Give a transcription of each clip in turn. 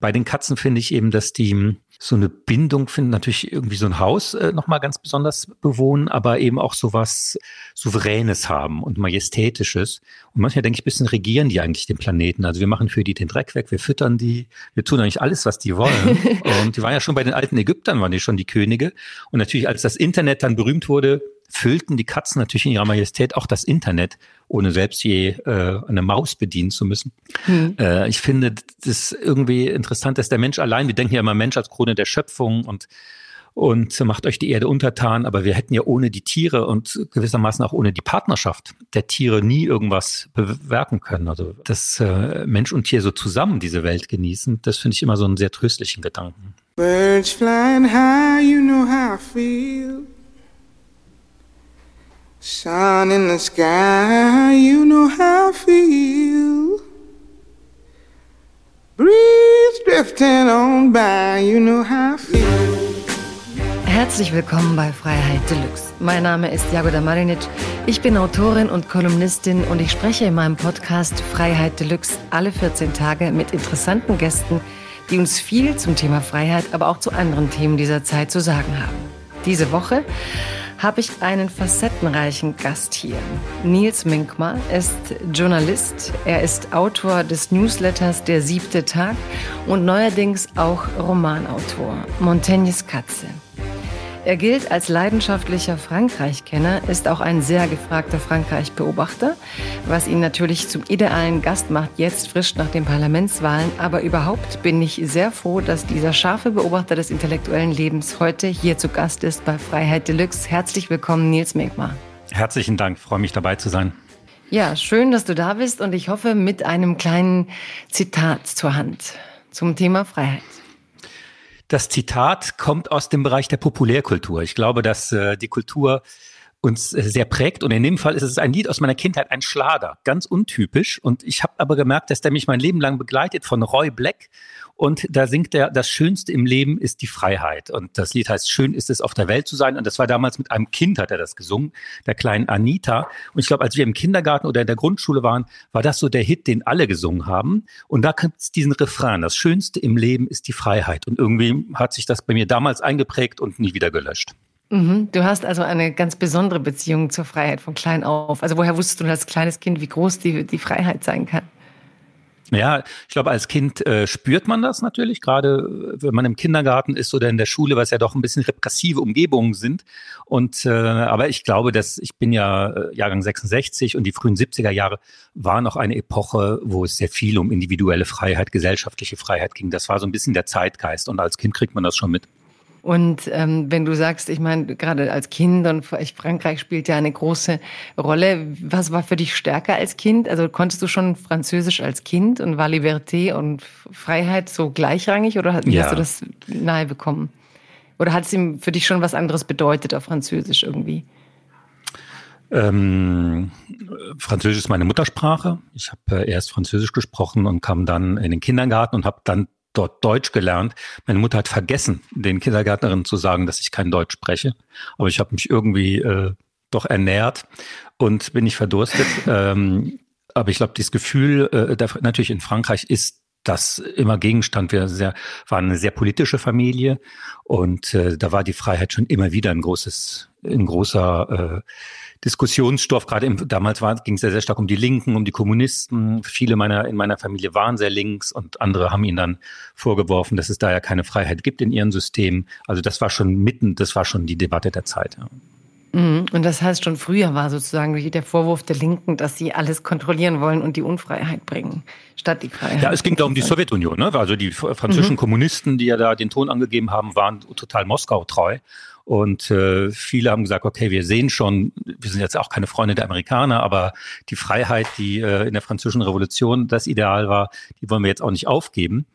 Bei den Katzen finde ich eben, dass die so eine Bindung finden, natürlich irgendwie so ein Haus äh, nochmal ganz besonders bewohnen, aber eben auch so was Souveränes haben und Majestätisches. Und manchmal denke ich, bisschen regieren die eigentlich den Planeten. Also wir machen für die den Dreck weg, wir füttern die, wir tun eigentlich alles, was die wollen. und die waren ja schon bei den alten Ägyptern, waren die schon die Könige. Und natürlich, als das Internet dann berühmt wurde, füllten die Katzen natürlich in ihrer Majestät auch das Internet, ohne selbst je äh, eine Maus bedienen zu müssen. Hm. Äh, ich finde das irgendwie interessant, dass der Mensch allein, wir denken ja immer Mensch als Krone der Schöpfung und und macht euch die Erde untertan, aber wir hätten ja ohne die Tiere und gewissermaßen auch ohne die Partnerschaft der Tiere nie irgendwas bewerken können. Also dass äh, Mensch und Tier so zusammen diese Welt genießen, das finde ich immer so einen sehr tröstlichen Gedanken. Birds flying high, you know how I feel. Sun in the sky, you know how I feel. Breeze drifting on by, you know how I feel. Herzlich willkommen bei Freiheit Deluxe. Mein Name ist Jagoda Marinic. Ich bin Autorin und Kolumnistin und ich spreche in meinem Podcast Freiheit Deluxe alle 14 Tage mit interessanten Gästen, die uns viel zum Thema Freiheit, aber auch zu anderen Themen dieser Zeit zu sagen haben. Diese Woche habe ich einen facettenreichen Gast hier. Nils Minkmar ist Journalist, er ist Autor des Newsletters Der siebte Tag und neuerdings auch Romanautor. Montaignes Katze. Er gilt als leidenschaftlicher Frankreich-Kenner, ist auch ein sehr gefragter Frankreich-Beobachter, was ihn natürlich zum idealen Gast macht, jetzt frisch nach den Parlamentswahlen. Aber überhaupt bin ich sehr froh, dass dieser scharfe Beobachter des intellektuellen Lebens heute hier zu Gast ist bei Freiheit Deluxe. Herzlich willkommen, Nils Megmar. Herzlichen Dank, freue mich dabei zu sein. Ja, schön, dass du da bist und ich hoffe mit einem kleinen Zitat zur Hand zum Thema Freiheit. Das Zitat kommt aus dem Bereich der Populärkultur. Ich glaube, dass äh, die Kultur uns äh, sehr prägt. Und in dem Fall ist es ein Lied aus meiner Kindheit, ein Schlager, ganz untypisch. Und ich habe aber gemerkt, dass der mich mein Leben lang begleitet von Roy Black. Und da singt er, das Schönste im Leben ist die Freiheit. Und das Lied heißt, schön ist es auf der Welt zu sein. Und das war damals mit einem Kind, hat er das gesungen, der kleinen Anita. Und ich glaube, als wir im Kindergarten oder in der Grundschule waren, war das so der Hit, den alle gesungen haben. Und da gibt es diesen Refrain, das Schönste im Leben ist die Freiheit. Und irgendwie hat sich das bei mir damals eingeprägt und nie wieder gelöscht. Mhm. Du hast also eine ganz besondere Beziehung zur Freiheit von klein auf. Also woher wusstest du als kleines Kind, wie groß die, die Freiheit sein kann? Ja, ich glaube, als Kind äh, spürt man das natürlich, gerade äh, wenn man im Kindergarten ist oder in der Schule, was ja doch ein bisschen repressive Umgebungen sind. Und äh, aber ich glaube, dass ich bin ja äh, Jahrgang 66 und die frühen 70er Jahre waren noch eine Epoche, wo es sehr viel um individuelle Freiheit, gesellschaftliche Freiheit ging. Das war so ein bisschen der Zeitgeist und als Kind kriegt man das schon mit. Und ähm, wenn du sagst, ich meine, gerade als Kind und Frankreich spielt ja eine große Rolle, was war für dich stärker als Kind? Also konntest du schon Französisch als Kind und war Liberté und Freiheit so gleichrangig oder wie ja. hast du das nahe bekommen? Oder hat es ihm für dich schon was anderes bedeutet auf Französisch irgendwie? Ähm, Französisch ist meine Muttersprache. Ich habe äh, erst Französisch gesprochen und kam dann in den Kindergarten und habe dann dort Deutsch gelernt. Meine Mutter hat vergessen, den Kindergärtnerinnen zu sagen, dass ich kein Deutsch spreche. Aber ich habe mich irgendwie äh, doch ernährt und bin nicht verdurstet. ähm, aber ich glaube, dieses Gefühl, äh, natürlich in Frankreich ist das immer Gegenstand. Wir sehr, waren eine sehr politische Familie und äh, da war die Freiheit schon immer wieder ein großes, ein großer äh, Diskussionsstoff. Gerade im, damals ging es ja sehr stark um die Linken, um die Kommunisten. Viele meiner in meiner Familie waren sehr links und andere haben ihnen dann vorgeworfen, dass es da ja keine Freiheit gibt in ihren Systemen. Also das war schon mitten, das war schon die Debatte der Zeit. Ja. Mhm. Und das heißt, schon früher war sozusagen der Vorwurf der Linken, dass sie alles kontrollieren wollen und die Unfreiheit bringen, statt die Freiheit. Ja, es ging da um die Sowjetunion. Ne? Also die französischen mhm. Kommunisten, die ja da den Ton angegeben haben, waren total Moskau treu. Und äh, viele haben gesagt, okay, wir sehen schon, wir sind jetzt auch keine Freunde der Amerikaner, aber die Freiheit, die äh, in der französischen Revolution das Ideal war, die wollen wir jetzt auch nicht aufgeben.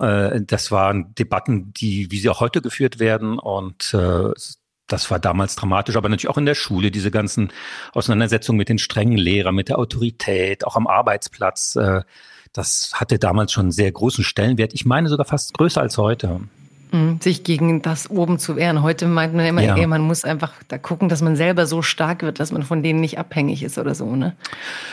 Äh, das waren Debatten, die, wie sie auch heute geführt werden. Und äh, das war damals dramatisch, aber natürlich auch in der Schule, diese ganzen Auseinandersetzungen mit den strengen Lehrern, mit der Autorität, auch am Arbeitsplatz. Äh, das hatte damals schon einen sehr großen Stellenwert. Ich meine sogar fast größer als heute. Mhm, sich gegen das oben zu wehren. Heute meint man immer, ja. ey, man muss einfach da gucken, dass man selber so stark wird, dass man von denen nicht abhängig ist oder so, ne?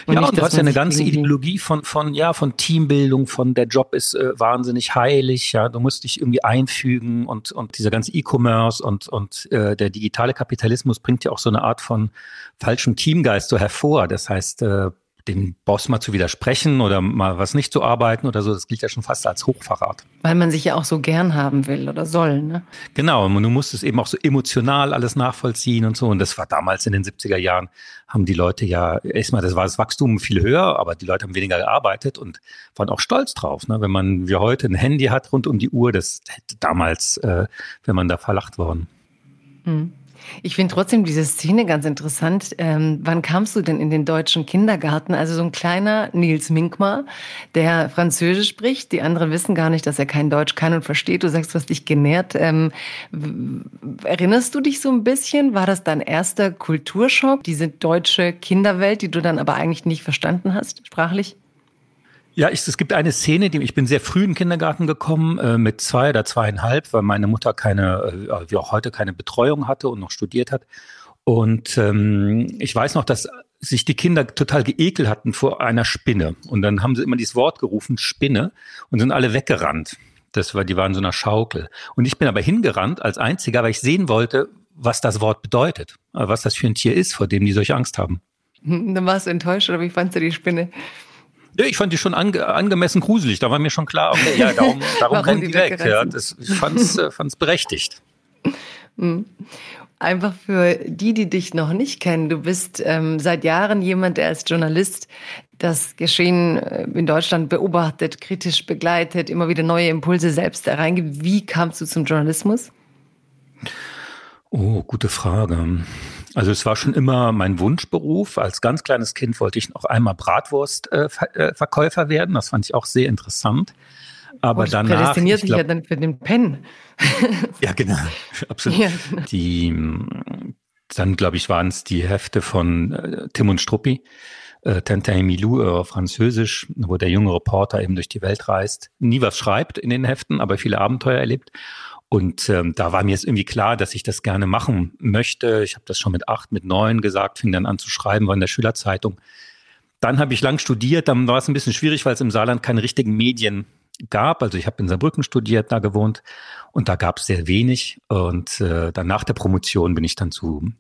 Und ja, nicht, und du hast ja eine ganze Ideologie von, von, ja, von Teambildung, von der Job ist äh, wahnsinnig heilig, ja, du musst dich irgendwie einfügen und, und dieser ganze E-Commerce und, und äh, der digitale Kapitalismus bringt ja auch so eine Art von falschem Teamgeist so hervor. Das heißt, äh, dem Boss mal zu widersprechen oder mal was nicht zu arbeiten oder so, das gilt ja schon fast als Hochverrat. Weil man sich ja auch so gern haben will oder soll, ne? Genau, und du musst es eben auch so emotional alles nachvollziehen und so. Und das war damals in den 70er Jahren, haben die Leute ja, erstmal, das war das Wachstum viel höher, aber die Leute haben weniger gearbeitet und waren auch stolz drauf. Ne? Wenn man wie heute ein Handy hat rund um die Uhr, das hätte damals, äh, wenn man da verlacht worden. Mhm. Ich finde trotzdem diese Szene ganz interessant. Ähm, wann kamst du denn in den deutschen Kindergarten? Also so ein kleiner Nils Minkmar, der Französisch spricht. Die anderen wissen gar nicht, dass er kein Deutsch kann und versteht. Du sagst, du hast dich genährt. Ähm, erinnerst du dich so ein bisschen? War das dein erster Kulturschock, diese deutsche Kinderwelt, die du dann aber eigentlich nicht verstanden hast, sprachlich? Ja, ich, es gibt eine Szene, die ich bin sehr früh in den Kindergarten gekommen, äh, mit zwei oder zweieinhalb, weil meine Mutter keine, äh, wie auch heute, keine Betreuung hatte und noch studiert hat. Und ähm, ich weiß noch, dass sich die Kinder total geekelt hatten vor einer Spinne. Und dann haben sie immer dieses Wort gerufen, Spinne, und sind alle weggerannt. Das war, die waren so einer Schaukel. Und ich bin aber hingerannt als einziger, weil ich sehen wollte, was das Wort bedeutet, was das für ein Tier ist, vor dem die solche Angst haben. Dann warst du enttäuscht oder wie fandst du die Spinne? Ja, ich fand die schon ange angemessen gruselig. Da war mir schon klar, okay, ja, darum, darum rennen die, die weg. Ja, das, ich fand's, äh, fand's berechtigt. Mhm. Einfach für die, die dich noch nicht kennen, du bist ähm, seit Jahren jemand, der als Journalist das Geschehen äh, in Deutschland beobachtet, kritisch begleitet, immer wieder neue Impulse selbst hereingibt. Wie kamst du zum Journalismus? Oh, gute Frage. Also es war schon immer mein Wunschberuf. Als ganz kleines Kind wollte ich noch einmal Bratwurstverkäufer äh, werden. Das fand ich auch sehr interessant. Aber oh, danach. Prädestiniert sich ja dann für den Pen. ja, genau. Absolut. Ja, genau. Die, dann, glaube ich, waren es die Hefte von äh, Tim und Struppi. Äh, Tintin Milou äh, Französisch, wo der junge Reporter eben durch die Welt reist, nie was schreibt in den Heften, aber viele Abenteuer erlebt. Und ähm, da war mir jetzt irgendwie klar, dass ich das gerne machen möchte. Ich habe das schon mit acht, mit neun gesagt, fing dann an zu schreiben, war in der Schülerzeitung. Dann habe ich lang studiert, dann war es ein bisschen schwierig, weil es im Saarland keine richtigen Medien gab. Also ich habe in Saarbrücken studiert, da gewohnt und da gab es sehr wenig. Und äh, dann nach der Promotion bin ich dann zu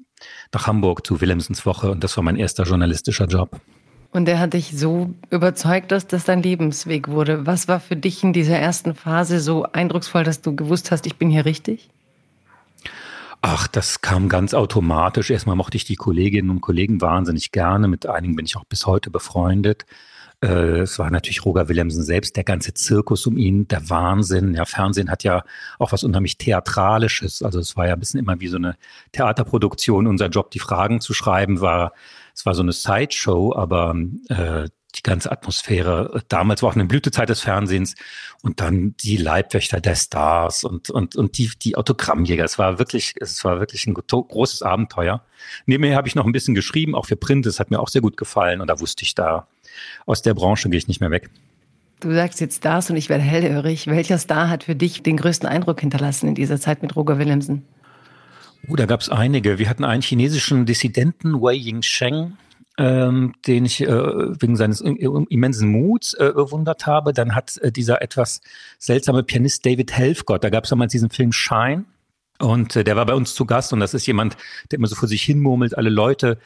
nach Hamburg zu Willemsens Woche und das war mein erster journalistischer Job. Und der hat dich so überzeugt, dass das dein Lebensweg wurde. Was war für dich in dieser ersten Phase so eindrucksvoll, dass du gewusst hast, ich bin hier richtig? Ach, das kam ganz automatisch. Erstmal mochte ich die Kolleginnen und Kollegen wahnsinnig gerne. Mit einigen bin ich auch bis heute befreundet. Äh, es war natürlich Roger Willemsen selbst, der ganze Zirkus um ihn, der Wahnsinn. Ja, Fernsehen hat ja auch was unheimlich Theatralisches. Also es war ja ein bisschen immer wie so eine Theaterproduktion. Unser Job, die Fragen zu schreiben, war es war so eine Sideshow, aber äh, die ganze Atmosphäre damals war auch eine Blütezeit des Fernsehens und dann die Leibwächter der Stars und und und die die Autogrammjäger. Es war wirklich es war wirklich ein großes Abenteuer. Nebenher habe ich noch ein bisschen geschrieben, auch für Print. Das hat mir auch sehr gut gefallen und da wusste ich da aus der Branche gehe ich nicht mehr weg. Du sagst jetzt Stars und ich werde hellhörig. Welcher Star hat für dich den größten Eindruck hinterlassen in dieser Zeit mit Roger Willemsen? Oh, da gab es einige. Wir hatten einen chinesischen Dissidenten, Wei Yingsheng, ähm, den ich äh, wegen seines immensen Muts äh, bewundert habe. Dann hat äh, dieser etwas seltsame Pianist David Helfgott, da gab es damals diesen Film Shine. Und äh, der war bei uns zu Gast und das ist jemand, der immer so vor sich hin murmelt, alle Leute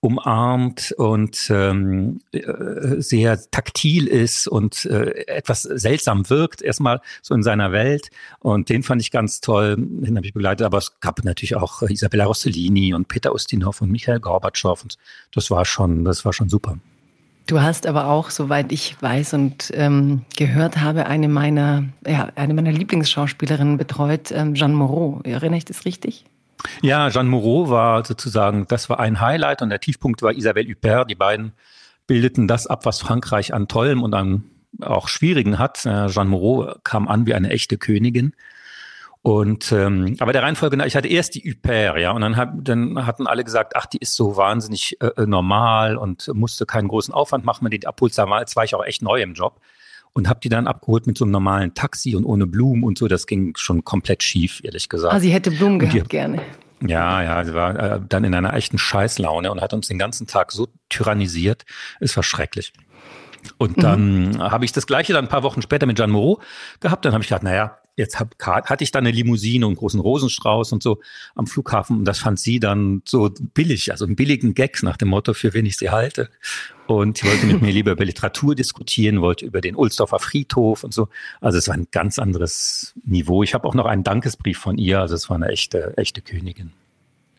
umarmt und ähm, äh, sehr taktil ist und äh, etwas seltsam wirkt, erstmal so in seiner Welt. Und den fand ich ganz toll, den habe ich begleitet. Aber es gab natürlich auch Isabella Rossellini und Peter Ustinov und Michael Gorbatschow. Und das war schon, das war schon super. Du hast aber auch, soweit ich weiß und ähm, gehört habe, eine meiner, ja, eine meiner Lieblingsschauspielerinnen betreut, ähm, Jeanne Moreau. Erinnere ich das richtig? Ja, Jeanne Moreau war sozusagen, das war ein Highlight und der Tiefpunkt war Isabelle Huppert. Die beiden bildeten das ab, was Frankreich an Tollem und an auch Schwierigen hat. Jeanne Moreau kam an wie eine echte Königin. Und ähm, aber der Reihenfolge, ich hatte erst die Huppert, ja, und dann, hab, dann hatten alle gesagt, ach, die ist so wahnsinnig äh, normal und musste keinen großen Aufwand machen, wenn die abholst damals war ich auch echt neu im Job. Und habe die dann abgeholt mit so einem normalen Taxi und ohne Blumen und so. Das ging schon komplett schief, ehrlich gesagt. Ah, sie hätte Blumen gehabt, die, gerne. Ja, ja, sie war äh, dann in einer echten Scheißlaune und hat uns den ganzen Tag so tyrannisiert. Es war schrecklich. Und dann mhm. habe ich das gleiche dann ein paar Wochen später mit Jean Moreau gehabt. Dann habe ich gedacht, naja, jetzt hab, hatte ich dann eine Limousine und einen großen Rosenstrauß und so am Flughafen und das fand sie dann so billig, also einen billigen Gag nach dem Motto, für wen ich sie halte. Und sie wollte mit mir lieber über Literatur diskutieren, wollte über den Ulsdorfer Friedhof und so. Also es war ein ganz anderes Niveau. Ich habe auch noch einen Dankesbrief von ihr, also es war eine echte, echte Königin.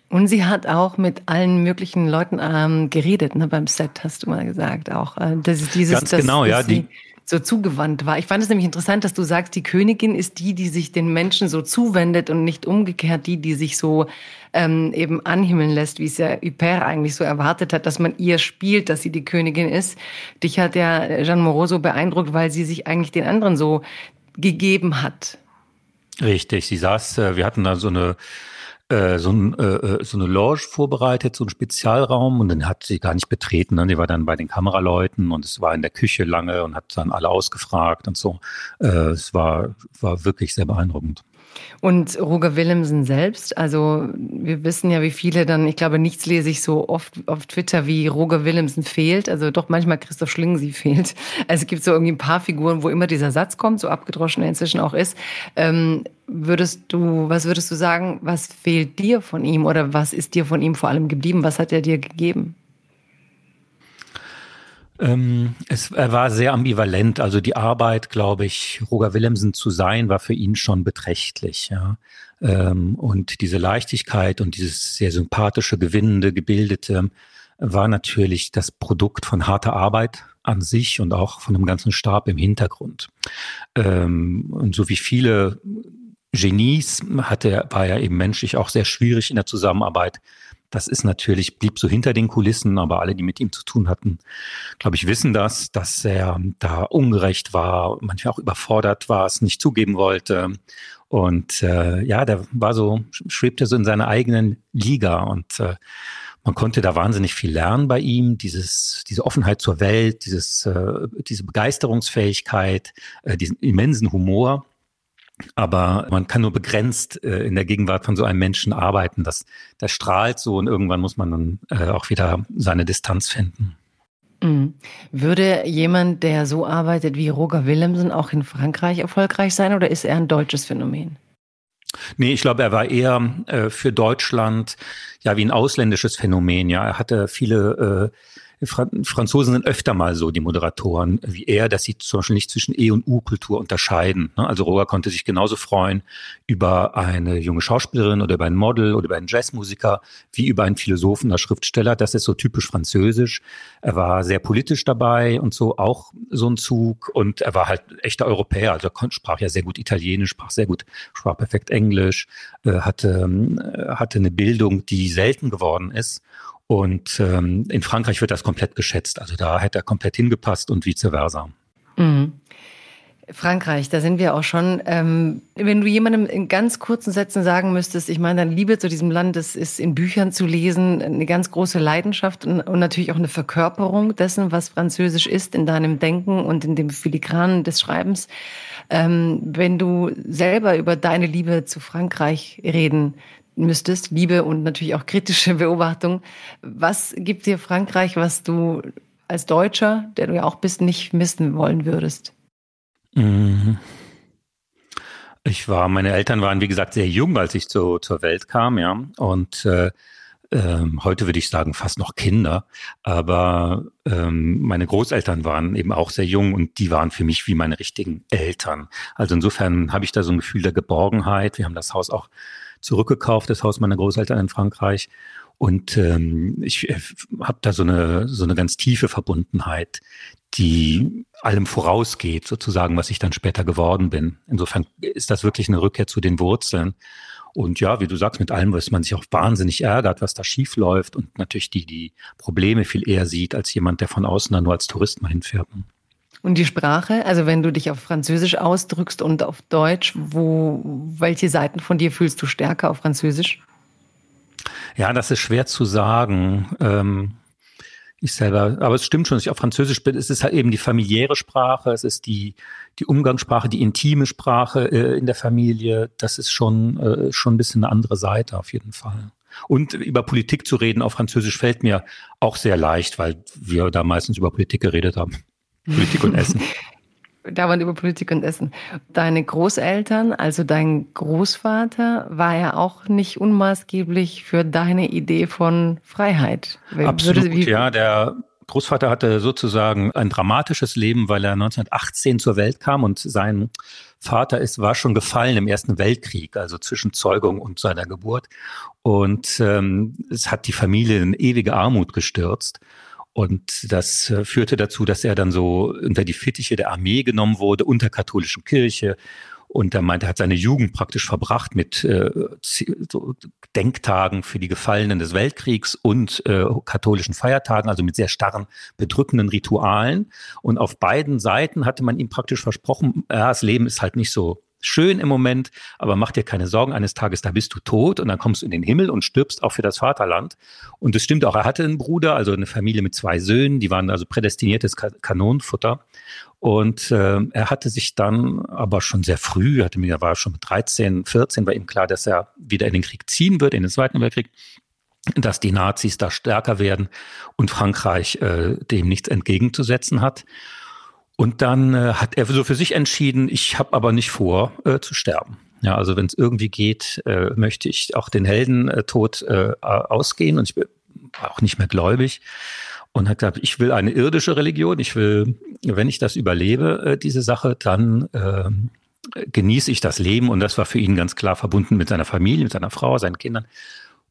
Und sie hat auch mit allen möglichen Leuten ähm, geredet, ne, beim Set, hast du mal gesagt. Auch äh, das dieses, Ganz genau, das, ja. Die, so zugewandt war. Ich fand es nämlich interessant, dass du sagst, die Königin ist die, die sich den Menschen so zuwendet und nicht umgekehrt die, die sich so ähm, eben anhimmeln lässt, wie es ja Hyper eigentlich so erwartet hat, dass man ihr spielt, dass sie die Königin ist. Dich hat ja Jeanne Moreau so beeindruckt, weil sie sich eigentlich den anderen so gegeben hat. Richtig, sie saß, äh, wir hatten da so eine äh, so, ein, äh, äh, so eine Lounge vorbereitet, so ein Spezialraum und den hat sie gar nicht betreten. Ne? Die war dann bei den Kameraleuten und es war in der Küche lange und hat dann alle ausgefragt und so. Äh, es war, war wirklich sehr beeindruckend. Und Roger Willemsen selbst, also wir wissen ja, wie viele dann, ich glaube, nichts lese ich so oft auf Twitter, wie Roger Willemsen fehlt. Also doch manchmal Christoph Schlingensief fehlt. Also es gibt so irgendwie ein paar Figuren, wo immer dieser Satz kommt, so abgedroschen er inzwischen auch ist. Ähm, würdest du, was würdest du sagen, was fehlt dir von ihm oder was ist dir von ihm vor allem geblieben? Was hat er dir gegeben? Ähm, es, er war sehr ambivalent. Also die Arbeit, glaube ich, Roger Willemsen zu sein, war für ihn schon beträchtlich. Ja. Ähm, und diese Leichtigkeit und dieses sehr sympathische, gewinnende, gebildete war natürlich das Produkt von harter Arbeit an sich und auch von dem ganzen Stab im Hintergrund. Ähm, und so wie viele Genies hatte, war er eben menschlich auch sehr schwierig in der Zusammenarbeit das ist natürlich, blieb so hinter den Kulissen, aber alle, die mit ihm zu tun hatten, glaube ich, wissen das, dass er da ungerecht war, manchmal auch überfordert war, es nicht zugeben wollte. Und äh, ja, der war so, schwebte so in seiner eigenen Liga und äh, man konnte da wahnsinnig viel lernen bei ihm, dieses, diese Offenheit zur Welt, dieses, äh, diese Begeisterungsfähigkeit, äh, diesen immensen Humor. Aber man kann nur begrenzt äh, in der Gegenwart von so einem Menschen arbeiten. Das, das strahlt so und irgendwann muss man dann äh, auch wieder seine Distanz finden. Mhm. Würde jemand, der so arbeitet wie Roger Willemsen, auch in Frankreich erfolgreich sein oder ist er ein deutsches Phänomen? Nee, ich glaube, er war eher äh, für Deutschland ja wie ein ausländisches Phänomen. Ja, er hatte viele äh, Franzosen sind öfter mal so, die Moderatoren, wie er, dass sie zum Beispiel nicht zwischen E- und U-Kultur unterscheiden. Ne? Also Roger konnte sich genauso freuen über eine junge Schauspielerin oder über ein Model oder über einen Jazzmusiker, wie über einen Philosophen oder Schriftsteller. Das ist so typisch französisch. Er war sehr politisch dabei und so auch so ein Zug. Und er war halt echter Europäer. Also sprach ja sehr gut Italienisch, sprach sehr gut, sprach perfekt Englisch, hatte, äh, hatte eine Bildung, die selten geworden ist. Und ähm, in Frankreich wird das komplett geschätzt. Also da hätte er komplett hingepasst und vice versa. Mhm. Frankreich, da sind wir auch schon. Ähm, wenn du jemandem in ganz kurzen Sätzen sagen müsstest, ich meine, deine Liebe zu diesem Land ist, ist in Büchern zu lesen, eine ganz große Leidenschaft und, und, natürlich auch eine Verkörperung dessen, was Französisch ist, in deinem Denken und in dem Filigranen des Schreibens. Ähm, wenn du selber über deine Liebe zu Frankreich reden müsstest, Liebe und natürlich auch kritische Beobachtung. Was gibt dir Frankreich, was du als Deutscher, der du ja auch bist, nicht missen wollen würdest? Mhm. Ich war, meine Eltern waren, wie gesagt, sehr jung, als ich zu, zur Welt kam, ja. Und äh, ähm, heute würde ich sagen, fast noch Kinder. Aber ähm, meine Großeltern waren eben auch sehr jung und die waren für mich wie meine richtigen Eltern. Also insofern habe ich da so ein Gefühl der Geborgenheit. Wir haben das Haus auch zurückgekauft, das Haus meiner Großeltern in Frankreich. Und ähm, ich äh, habe da so eine, so eine ganz tiefe Verbundenheit, die allem vorausgeht, sozusagen, was ich dann später geworden bin. Insofern ist das wirklich eine Rückkehr zu den Wurzeln. Und ja, wie du sagst, mit allem, was man sich auch wahnsinnig ärgert, was da schief läuft und natürlich die, die Probleme viel eher sieht, als jemand, der von außen da nur als Tourist mal hinfährt. Und die Sprache, also wenn du dich auf Französisch ausdrückst und auf Deutsch, wo, welche Seiten von dir fühlst du stärker auf Französisch? Ja, das ist schwer zu sagen. Ähm, ich selber, aber es stimmt schon, dass ich auf Französisch bin. Es ist halt eben die familiäre Sprache, es ist die, die Umgangssprache, die intime Sprache äh, in der Familie. Das ist schon, äh, schon ein bisschen eine andere Seite auf jeden Fall. Und über Politik zu reden auf Französisch fällt mir auch sehr leicht, weil wir da meistens über Politik geredet haben. Politik und Essen. dauernd über Politik und Essen. Deine Großeltern, also dein Großvater, war ja auch nicht unmaßgeblich für deine Idee von Freiheit. Absolut, Würde, ja. Der Großvater hatte sozusagen ein dramatisches Leben, weil er 1918 zur Welt kam und sein Vater ist, war schon gefallen im Ersten Weltkrieg, also zwischen Zeugung und seiner Geburt. Und ähm, es hat die Familie in ewige Armut gestürzt. Und das äh, führte dazu, dass er dann so unter die Fittiche der Armee genommen wurde, unter katholischen Kirche. Und er meinte, er hat seine Jugend praktisch verbracht mit äh, so Denktagen für die Gefallenen des Weltkriegs und äh, katholischen Feiertagen, also mit sehr starren, bedrückenden Ritualen. Und auf beiden Seiten hatte man ihm praktisch versprochen, ja, das Leben ist halt nicht so schön im Moment, aber mach dir keine Sorgen, eines Tages, da bist du tot und dann kommst du in den Himmel und stirbst auch für das Vaterland. Und das stimmt auch, er hatte einen Bruder, also eine Familie mit zwei Söhnen, die waren also prädestiniertes Kanonenfutter. Und äh, er hatte sich dann aber schon sehr früh, hatte mir war schon mit 13, 14, war ihm klar, dass er wieder in den Krieg ziehen wird, in den Zweiten Weltkrieg dass die Nazis da stärker werden und Frankreich äh, dem nichts entgegenzusetzen hat. Und dann äh, hat er so für sich entschieden, ich habe aber nicht vor äh, zu sterben. Ja, also wenn es irgendwie geht, äh, möchte ich auch den Heldentod äh, ausgehen. Und ich bin auch nicht mehr gläubig. Und hat gesagt, ich will eine irdische Religion, ich will, wenn ich das überlebe, äh, diese Sache, dann äh, genieße ich das Leben. Und das war für ihn ganz klar verbunden mit seiner Familie, mit seiner Frau, seinen Kindern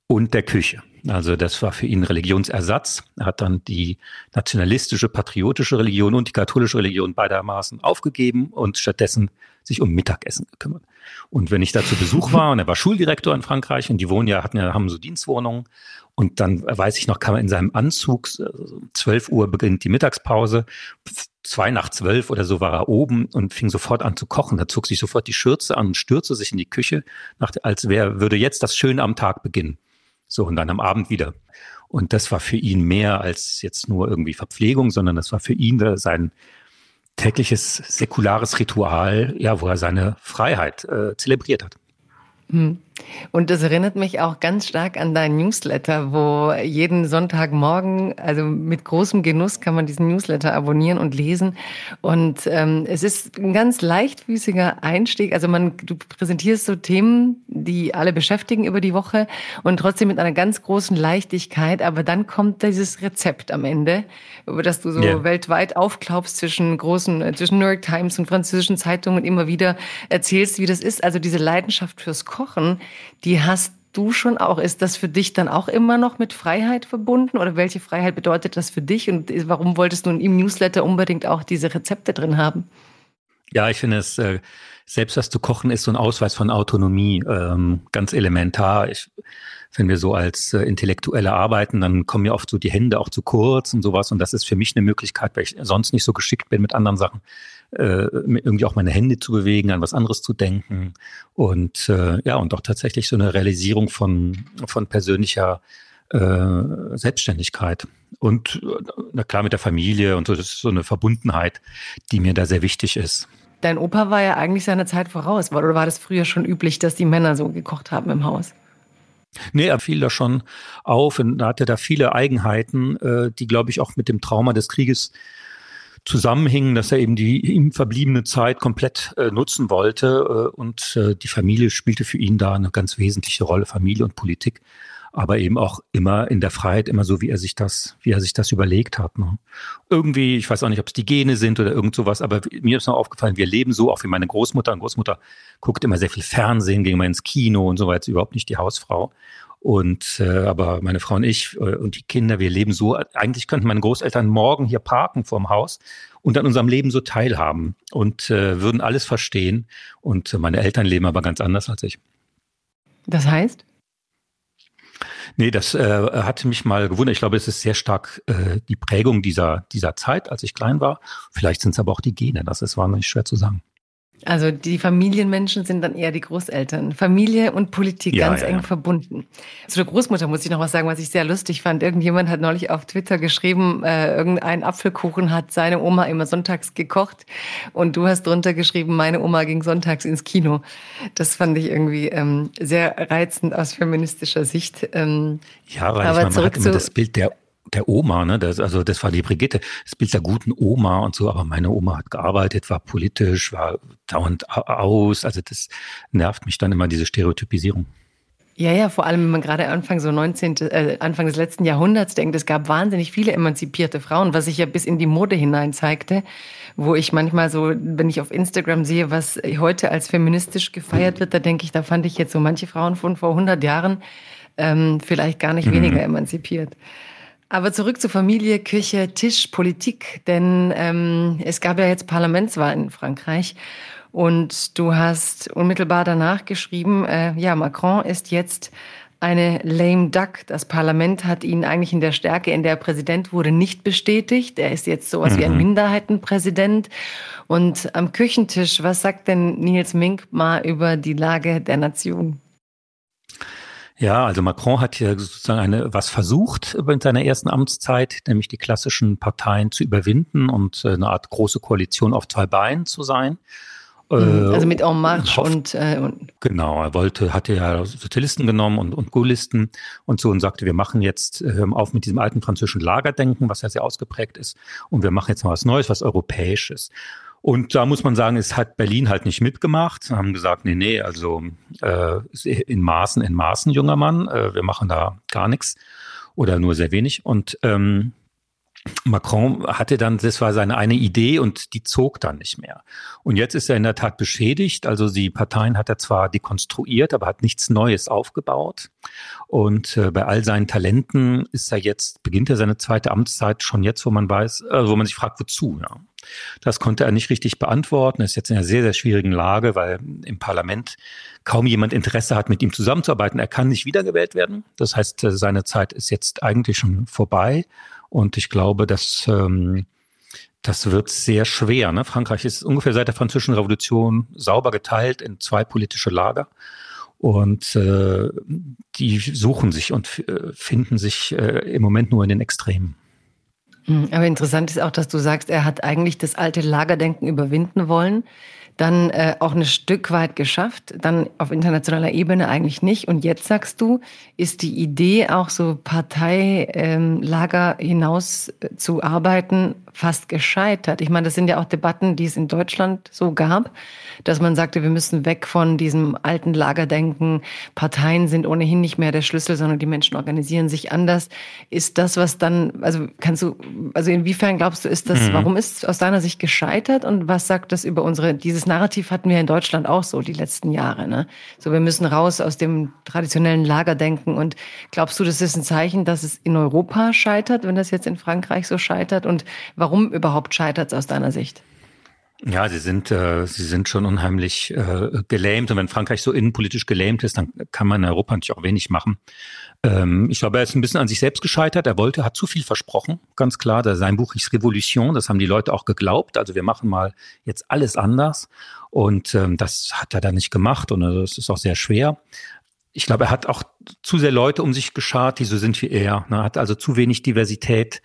und der Küche. Also das war für ihn Religionsersatz. Er hat dann die nationalistische, patriotische Religion und die katholische Religion beidermaßen aufgegeben und stattdessen sich um Mittagessen gekümmert. Und wenn ich da zu Besuch war, und er war Schuldirektor in Frankreich und die wohnen ja, hatten ja, haben so Dienstwohnungen. Und dann weiß ich noch, kam er in seinem Anzug, 12 Uhr beginnt die Mittagspause, zwei nach zwölf oder so war er oben und fing sofort an zu kochen. Da zog sich sofort die Schürze an und stürzte sich in die Küche, als wäre, würde jetzt das Schöne am Tag beginnen. So, und dann am Abend wieder. Und das war für ihn mehr als jetzt nur irgendwie Verpflegung, sondern das war für ihn sein tägliches säkulares Ritual, ja, wo er seine Freiheit äh, zelebriert hat. Hm. Und das erinnert mich auch ganz stark an deinen Newsletter, wo jeden Sonntagmorgen, also mit großem Genuss kann man diesen Newsletter abonnieren und lesen. Und ähm, es ist ein ganz leichtfüßiger Einstieg. Also man, du präsentierst so Themen, die alle beschäftigen über die Woche und trotzdem mit einer ganz großen Leichtigkeit. Aber dann kommt dieses Rezept am Ende, über das du so yeah. weltweit aufklaubst zwischen großen, äh, zwischen New York Times und französischen Zeitungen und immer wieder erzählst, wie das ist. Also diese Leidenschaft fürs Kochen die hast du schon auch. Ist das für dich dann auch immer noch mit Freiheit verbunden? Oder welche Freiheit bedeutet das für dich? Und warum wolltest du im Newsletter unbedingt auch diese Rezepte drin haben? Ja, ich finde es, äh, selbst das zu kochen ist so ein Ausweis von Autonomie, ähm, ganz elementar. Ich, wenn wir so als äh, Intellektuelle arbeiten, dann kommen ja oft so die Hände auch zu kurz und sowas. Und das ist für mich eine Möglichkeit, weil ich sonst nicht so geschickt bin mit anderen Sachen, äh, irgendwie auch meine Hände zu bewegen, an was anderes zu denken und äh, ja und auch tatsächlich so eine Realisierung von von persönlicher äh, Selbstständigkeit und na klar mit der Familie und so das ist so eine Verbundenheit, die mir da sehr wichtig ist. Dein Opa war ja eigentlich seiner Zeit voraus, oder war das früher schon üblich, dass die Männer so gekocht haben im Haus? Nee, er fiel da schon auf und hatte da viele Eigenheiten, äh, die, glaube ich, auch mit dem Trauma des Krieges zusammenhingen, dass er eben die ihm verbliebene Zeit komplett äh, nutzen wollte. Äh, und äh, die Familie spielte für ihn da eine ganz wesentliche Rolle, Familie und Politik. Aber eben auch immer in der Freiheit, immer so, wie er sich das, wie er sich das überlegt hat. Ne? Irgendwie, ich weiß auch nicht, ob es die Gene sind oder irgend sowas, aber mir ist noch aufgefallen, wir leben so, auch wie meine Großmutter. Und Großmutter guckt immer sehr viel Fernsehen, ging immer ins Kino und so weiter, überhaupt nicht die Hausfrau. Und äh, aber meine Frau und ich äh, und die Kinder, wir leben so, eigentlich könnten meine Großeltern morgen hier parken vorm Haus und an unserem Leben so teilhaben und äh, würden alles verstehen. Und äh, meine Eltern leben aber ganz anders als ich. Das heißt? Nee, das äh, hatte mich mal gewundert. Ich glaube, es ist sehr stark äh, die Prägung dieser, dieser Zeit, als ich klein war. Vielleicht sind es aber auch die Gene, das ist, nicht schwer zu sagen. Also die Familienmenschen sind dann eher die Großeltern. Familie und Politik ja, ganz ja, eng ja. verbunden. Zu der Großmutter muss ich noch was sagen, was ich sehr lustig fand. Irgendjemand hat neulich auf Twitter geschrieben, äh, irgendein Apfelkuchen hat seine Oma immer sonntags gekocht und du hast drunter geschrieben, meine Oma ging sonntags ins Kino. Das fand ich irgendwie ähm, sehr reizend aus feministischer Sicht. Ähm, ja, weil aber ich meine, man hat immer das Bild der der Oma, ne? Das, also das war die Brigitte, das Bild der guten Oma und so, aber meine Oma hat gearbeitet, war politisch, war dauernd aus. Also das nervt mich dann immer, diese Stereotypisierung. Ja, ja, vor allem, wenn man gerade Anfang so 19., äh, Anfang des letzten Jahrhunderts denkt, es gab wahnsinnig viele emanzipierte Frauen, was sich ja bis in die Mode hinein zeigte, wo ich manchmal so, wenn ich auf Instagram sehe, was heute als feministisch gefeiert wird, da denke ich, da fand ich jetzt so manche Frauen von vor 100 Jahren ähm, vielleicht gar nicht mhm. weniger emanzipiert. Aber zurück zu Familie, Küche, Tisch, Politik, denn ähm, es gab ja jetzt Parlamentswahlen in Frankreich und du hast unmittelbar danach geschrieben, äh, ja, Macron ist jetzt eine lame duck. Das Parlament hat ihn eigentlich in der Stärke, in der er Präsident wurde, nicht bestätigt. Er ist jetzt sowas mhm. wie ein mhm. Minderheitenpräsident. Und am Küchentisch, was sagt denn Nils Mink mal über die Lage der Nation? Ja, also Macron hat hier sozusagen eine, was versucht in seiner ersten Amtszeit, nämlich die klassischen Parteien zu überwinden und äh, eine Art große Koalition auf zwei Beinen zu sein. Mhm, also mit En Marche und, äh, und genau, er wollte, hatte ja Sozialisten genommen und, und Gaullisten und so und sagte, wir machen jetzt äh, auf mit diesem alten französischen Lagerdenken, was ja sehr ausgeprägt ist, und wir machen jetzt mal was Neues, was Europäisches. Und da muss man sagen, es hat Berlin halt nicht mitgemacht. Haben gesagt, nee, nee, also äh, in Maßen, in Maßen, junger Mann, äh, wir machen da gar nichts oder nur sehr wenig. Und ähm, Macron hatte dann, das war seine eine Idee und die zog dann nicht mehr. Und jetzt ist er in der Tat beschädigt. Also die Parteien hat er zwar dekonstruiert, aber hat nichts Neues aufgebaut. Und äh, bei all seinen Talenten ist er jetzt, beginnt er seine zweite Amtszeit schon jetzt, wo man weiß, äh, wo man sich fragt, wozu. Ja. Das konnte er nicht richtig beantworten. Er ist jetzt in einer sehr, sehr schwierigen Lage, weil im Parlament kaum jemand Interesse hat, mit ihm zusammenzuarbeiten. Er kann nicht wiedergewählt werden. Das heißt, äh, seine Zeit ist jetzt eigentlich schon vorbei. Und ich glaube, dass ähm, das wird sehr schwer. Ne? Frankreich ist ungefähr seit der Französischen Revolution sauber geteilt in zwei politische Lager. Und äh, die suchen sich und äh, finden sich äh, im Moment nur in den Extremen. Hm, aber interessant ist auch, dass du sagst, er hat eigentlich das alte Lagerdenken überwinden wollen, dann äh, auch ein Stück weit geschafft, dann auf internationaler Ebene eigentlich nicht. Und jetzt sagst du, ist die Idee auch so Parteilager ähm, hinaus äh, zu arbeiten fast gescheitert. Ich meine, das sind ja auch Debatten, die es in Deutschland so gab, dass man sagte, wir müssen weg von diesem alten Lagerdenken. Parteien sind ohnehin nicht mehr der Schlüssel, sondern die Menschen organisieren sich anders. Ist das, was dann, also kannst du, also inwiefern glaubst du, ist das, mhm. warum ist es aus deiner Sicht gescheitert und was sagt das über unsere, dieses Narrativ hatten wir in Deutschland auch so die letzten Jahre, ne? So, wir müssen raus aus dem traditionellen Lagerdenken und glaubst du, das ist ein Zeichen, dass es in Europa scheitert, wenn das jetzt in Frankreich so scheitert und warum Warum überhaupt scheitert es aus deiner Sicht? Ja, sie sind, äh, sie sind schon unheimlich äh, gelähmt. Und wenn Frankreich so innenpolitisch gelähmt ist, dann kann man in Europa natürlich auch wenig machen. Ähm, ich glaube, er ist ein bisschen an sich selbst gescheitert. Er wollte, hat zu viel versprochen, ganz klar. Sein Buch ist Revolution, das haben die Leute auch geglaubt. Also wir machen mal jetzt alles anders. Und ähm, das hat er dann nicht gemacht. Und also, das ist auch sehr schwer. Ich glaube, er hat auch zu sehr Leute um sich geschart, die so sind wie er. Er hat also zu wenig Diversität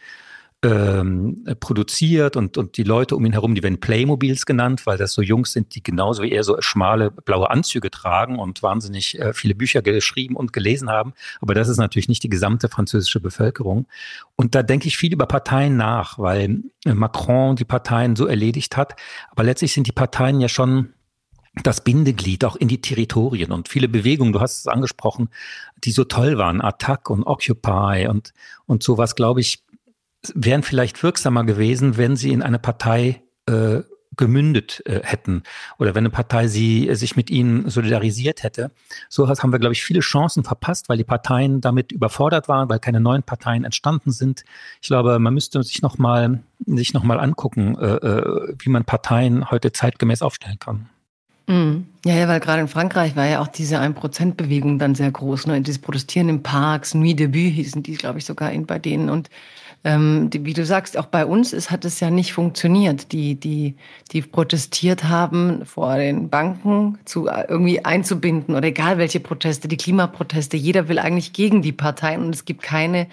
ähm, produziert und, und die Leute um ihn herum, die werden Playmobils genannt, weil das so Jungs sind, die genauso wie er so schmale blaue Anzüge tragen und wahnsinnig äh, viele Bücher geschrieben und gelesen haben. Aber das ist natürlich nicht die gesamte französische Bevölkerung. Und da denke ich viel über Parteien nach, weil Macron die Parteien so erledigt hat. Aber letztlich sind die Parteien ja schon das Bindeglied auch in die Territorien und viele Bewegungen, du hast es angesprochen, die so toll waren, Attack und Occupy und, und sowas, glaube ich, wären vielleicht wirksamer gewesen, wenn sie in eine Partei äh, gemündet äh, hätten oder wenn eine Partei sie äh, sich mit ihnen solidarisiert hätte. So haben wir, glaube ich, viele Chancen verpasst, weil die Parteien damit überfordert waren, weil keine neuen Parteien entstanden sind. Ich glaube, man müsste sich noch mal sich noch angucken, äh, äh wie man Parteien heute zeitgemäß aufstellen kann. Mhm. Ja, ja, weil gerade in Frankreich war ja auch diese 1%-Bewegung dann sehr groß. Ne? Dieses Protestieren in Parks, Nuit de Debut hießen die, glaube ich, sogar in, bei denen. Und ähm, die, wie du sagst, auch bei uns ist, hat es ja nicht funktioniert. Die, die, die protestiert haben, vor den Banken zu äh, irgendwie einzubinden oder egal welche Proteste, die Klimaproteste. Jeder will eigentlich gegen die Parteien und es gibt keine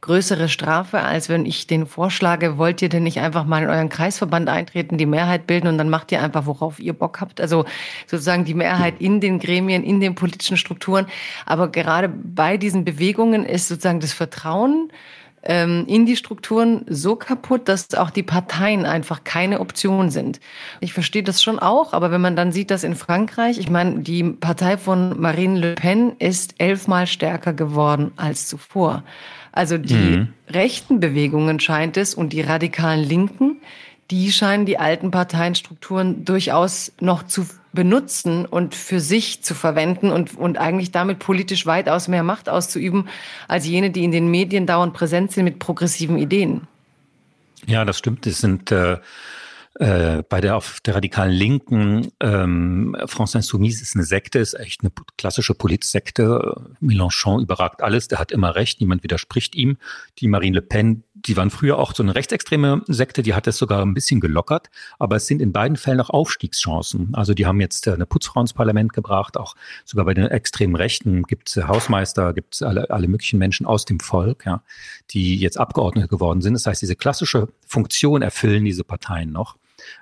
größere Strafe, als wenn ich den vorschlage, wollt ihr denn nicht einfach mal in euren Kreisverband eintreten, die Mehrheit bilden und dann macht ihr einfach, worauf ihr Bock habt. Also sozusagen die Mehrheit in den Gremien, in den politischen Strukturen. Aber gerade bei diesen Bewegungen ist sozusagen das Vertrauen ähm, in die Strukturen so kaputt, dass auch die Parteien einfach keine Option sind. Ich verstehe das schon auch, aber wenn man dann sieht, dass in Frankreich, ich meine, die Partei von Marine Le Pen ist elfmal stärker geworden als zuvor. Also die mhm. rechten Bewegungen scheint es und die radikalen Linken, die scheinen die alten Parteienstrukturen durchaus noch zu benutzen und für sich zu verwenden und, und eigentlich damit politisch weitaus mehr Macht auszuüben, als jene, die in den Medien dauernd präsent sind mit progressiven Ideen. Ja, das stimmt. Es sind äh, äh, bei der auf der radikalen Linken ähm, France Insoumise ist eine Sekte, ist echt eine klassische Politsekte. Mélenchon überragt alles, der hat immer recht, niemand widerspricht ihm. Die Marine Le Pen, die waren früher auch so eine rechtsextreme Sekte, die hat es sogar ein bisschen gelockert, aber es sind in beiden Fällen auch Aufstiegschancen. Also die haben jetzt äh, eine Putzfrau ins Parlament gebracht, auch sogar bei den extremen Rechten gibt es Hausmeister, gibt es alle, alle möglichen Menschen aus dem Volk, ja, die jetzt Abgeordnete geworden sind. Das heißt, diese klassische Funktion erfüllen diese Parteien noch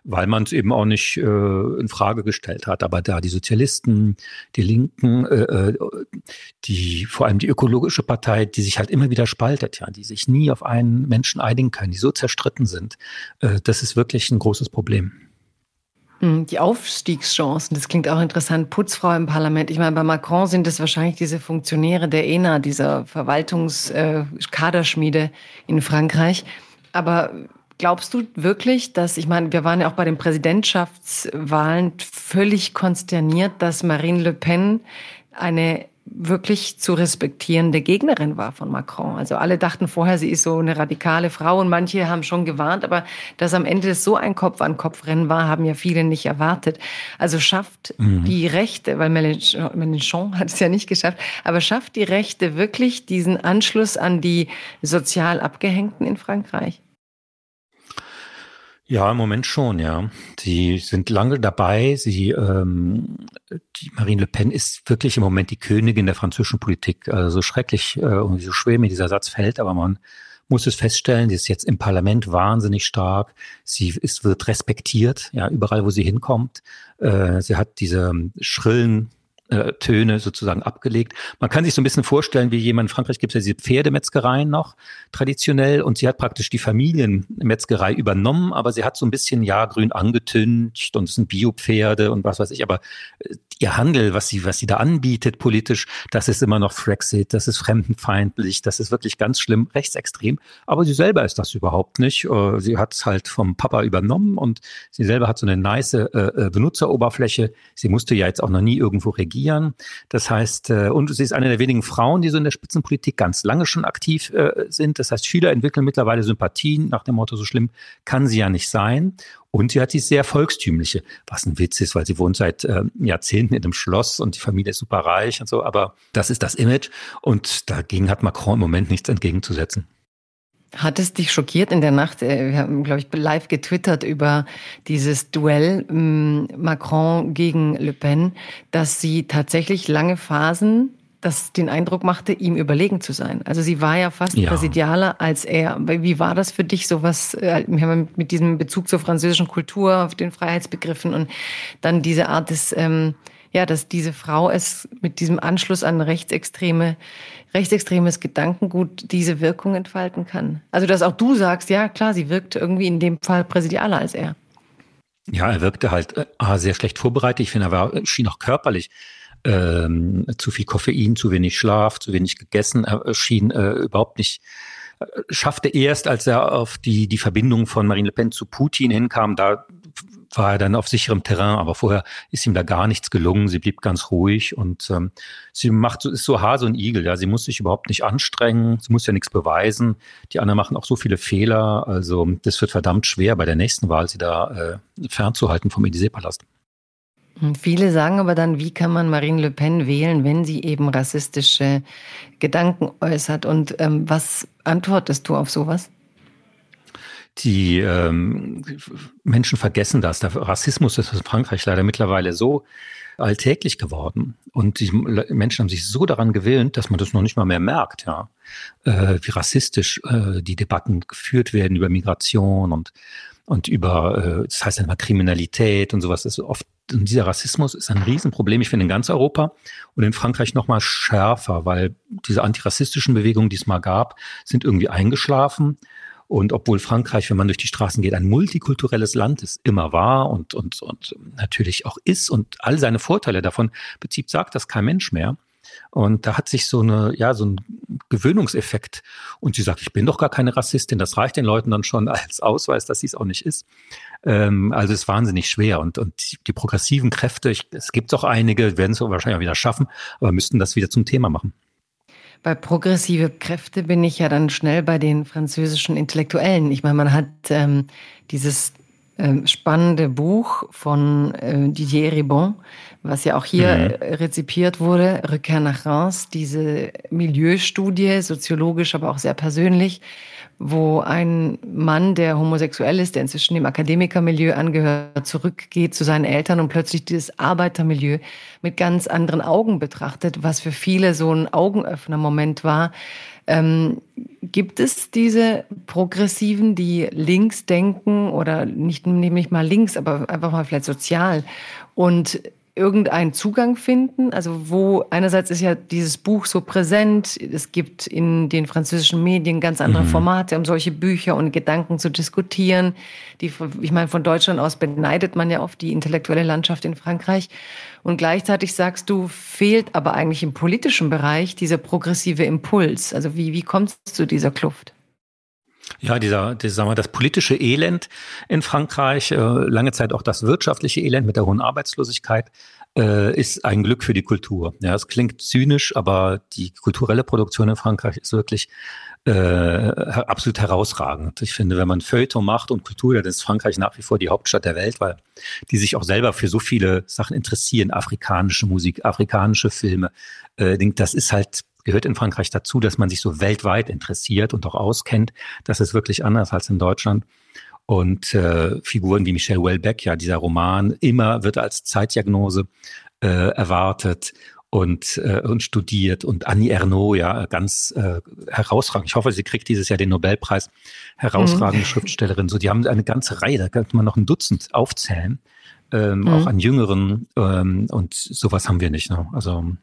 weil man es eben auch nicht äh, in Frage gestellt hat. Aber da die Sozialisten, die Linken, äh, äh, die vor allem die ökologische Partei, die sich halt immer wieder spaltet, ja, die sich nie auf einen Menschen einigen können, die so zerstritten sind, äh, das ist wirklich ein großes Problem. Hm, die Aufstiegschancen, das klingt auch interessant. Putzfrau im Parlament. Ich meine, bei Macron sind es wahrscheinlich diese Funktionäre der ENA, dieser Verwaltungskaderschmiede äh, in Frankreich. Aber Glaubst du wirklich, dass, ich meine, wir waren ja auch bei den Präsidentschaftswahlen völlig konsterniert, dass Marine Le Pen eine wirklich zu respektierende Gegnerin war von Macron. Also alle dachten vorher, sie ist so eine radikale Frau und manche haben schon gewarnt, aber dass am Ende so ein Kopf-an-Kopf-Rennen war, haben ja viele nicht erwartet. Also schafft mhm. die Rechte, weil Mélenchon hat es ja nicht geschafft, aber schafft die Rechte wirklich diesen Anschluss an die sozial Abgehängten in Frankreich? Ja, im Moment schon, ja. Sie sind lange dabei. Sie, ähm, die Marine Le Pen ist wirklich im Moment die Königin der französischen Politik. Also so schrecklich äh, und so schwer mir dieser Satz fällt, aber man muss es feststellen, sie ist jetzt im Parlament wahnsinnig stark. Sie ist, wird respektiert, ja, überall, wo sie hinkommt. Äh, sie hat diese schrillen äh, Töne sozusagen abgelegt. Man kann sich so ein bisschen vorstellen, wie jemand in Frankreich gibt es ja diese Pferdemetzgereien noch traditionell und sie hat praktisch die Familienmetzgerei übernommen, aber sie hat so ein bisschen ja grün angetüncht und es sind Biopferde und was weiß ich, aber äh, ihr Handel, was sie, was sie da anbietet politisch, das ist immer noch Frexit, das ist fremdenfeindlich, das ist wirklich ganz schlimm, rechtsextrem. Aber sie selber ist das überhaupt nicht. Äh, sie hat es halt vom Papa übernommen und sie selber hat so eine nice äh, Benutzeroberfläche. Sie musste ja jetzt auch noch nie irgendwo regieren. Das heißt, äh, und sie ist eine der wenigen Frauen, die so in der Spitzenpolitik ganz lange schon aktiv äh, sind. Das heißt, viele entwickeln mittlerweile Sympathien nach dem Motto, so schlimm kann sie ja nicht sein. Und sie hat die sehr volkstümliche, was ein Witz ist, weil sie wohnt seit äh, Jahrzehnten in einem Schloss und die Familie ist super reich und so. Aber das ist das Image. Und dagegen hat Macron im Moment nichts entgegenzusetzen. Hat es dich schockiert in der Nacht? Äh, wir haben, glaube ich, live getwittert über dieses Duell ähm, Macron gegen Le Pen, dass sie tatsächlich lange Phasen das den Eindruck machte, ihm überlegen zu sein. Also sie war ja fast ja. präsidialer als er. Wie war das für dich, sowas, äh, wir haben mit diesem Bezug zur französischen Kultur, auf den Freiheitsbegriffen und dann diese Art des, ähm, ja, dass diese Frau es mit diesem Anschluss an rechtsextreme rechtsextremes Gedankengut diese Wirkung entfalten kann. Also, dass auch du sagst, ja klar, sie wirkt irgendwie in dem Fall präsidialer als er. Ja, er wirkte halt äh, sehr schlecht vorbereitet. Ich finde, er war, schien auch körperlich ähm, zu viel Koffein, zu wenig Schlaf, zu wenig gegessen. Er schien äh, überhaupt nicht äh, schaffte erst, als er auf die, die Verbindung von Marine Le Pen zu Putin hinkam, da war er dann auf sicherem Terrain, aber vorher ist ihm da gar nichts gelungen. Sie blieb ganz ruhig und ähm, sie macht so, ist so Hase und Igel, ja. Sie muss sich überhaupt nicht anstrengen, sie muss ja nichts beweisen. Die anderen machen auch so viele Fehler. Also das wird verdammt schwer, bei der nächsten Wahl sie da äh, fernzuhalten vom Élysée-Palast. Viele sagen aber dann, wie kann man Marine Le Pen wählen, wenn sie eben rassistische Gedanken äußert? Und ähm, was antwortest du auf sowas? die ähm, Menschen vergessen das. Der Rassismus ist in Frankreich leider mittlerweile so alltäglich geworden. Und die Menschen haben sich so daran gewöhnt, dass man das noch nicht mal mehr merkt, ja. Äh, wie rassistisch äh, die Debatten geführt werden über Migration und, und über, äh, das heißt dann mal Kriminalität und sowas. Das ist oft, und dieser Rassismus ist ein Riesenproblem, ich finde, in ganz Europa und in Frankreich noch mal schärfer, weil diese antirassistischen Bewegungen, die es mal gab, sind irgendwie eingeschlafen. Und obwohl Frankreich, wenn man durch die Straßen geht, ein multikulturelles Land ist, immer war und, und, und natürlich auch ist und all seine Vorteile davon bezieht, sagt das kein Mensch mehr. Und da hat sich so eine, ja, so ein Gewöhnungseffekt. Und sie sagt, ich bin doch gar keine Rassistin. Das reicht den Leuten dann schon als Ausweis, dass sie es auch nicht ist. Ähm, also ist wahnsinnig schwer. Und, und die progressiven Kräfte, ich, es gibt auch einige, werden es wahrscheinlich auch wieder schaffen, aber müssten das wieder zum Thema machen. Bei progressive Kräfte bin ich ja dann schnell bei den französischen Intellektuellen. Ich meine, man hat ähm, dieses ähm, spannende Buch von äh, Didier Ribon, was ja auch hier mhm. Äh, rezipiert wurde, Rückkehr nach Reims, diese Milieustudie, soziologisch, aber auch sehr persönlich, wo ein Mann, der homosexuell ist, der inzwischen dem Akademikermilieu angehört, zurückgeht zu seinen Eltern und plötzlich dieses Arbeitermilieu mit ganz anderen Augen betrachtet, was für viele so ein Augenöffner-Moment war. Ähm, gibt es diese Progressiven, die links denken oder nicht, nämlich mal links, aber einfach mal vielleicht sozial und irgendeinen Zugang finden? Also wo einerseits ist ja dieses Buch so präsent, es gibt in den französischen Medien ganz andere mhm. Formate, um solche Bücher und Gedanken zu diskutieren. Die, ich meine, von Deutschland aus beneidet man ja oft die intellektuelle Landschaft in Frankreich. Und gleichzeitig sagst du, fehlt aber eigentlich im politischen Bereich dieser progressive Impuls. Also wie, wie kommt es zu dieser Kluft? Ja, dieser, dieser, sagen wir, das politische Elend in Frankreich, äh, lange Zeit auch das wirtschaftliche Elend mit der hohen Arbeitslosigkeit, äh, ist ein Glück für die Kultur. Ja, es klingt zynisch, aber die kulturelle Produktion in Frankreich ist wirklich äh, absolut herausragend. Ich finde, wenn man Feuilleton macht und Kultur, dann ist Frankreich nach wie vor die Hauptstadt der Welt, weil die sich auch selber für so viele Sachen interessieren, afrikanische Musik, afrikanische Filme. Äh, das ist halt gehört in Frankreich dazu, dass man sich so weltweit interessiert und auch auskennt. Das ist wirklich anders als in Deutschland. Und äh, Figuren wie Michel Houellebecq, ja, dieser Roman, immer wird als Zeitdiagnose äh, erwartet und, äh, und studiert. Und Annie Ernaux, ja, ganz äh, herausragend. Ich hoffe, sie kriegt dieses Jahr den Nobelpreis. Herausragende mhm. Schriftstellerin. So, die haben eine ganze Reihe, da könnte man noch ein Dutzend aufzählen, ähm, mhm. auch an Jüngeren. Ähm, und sowas haben wir nicht. Ne? Also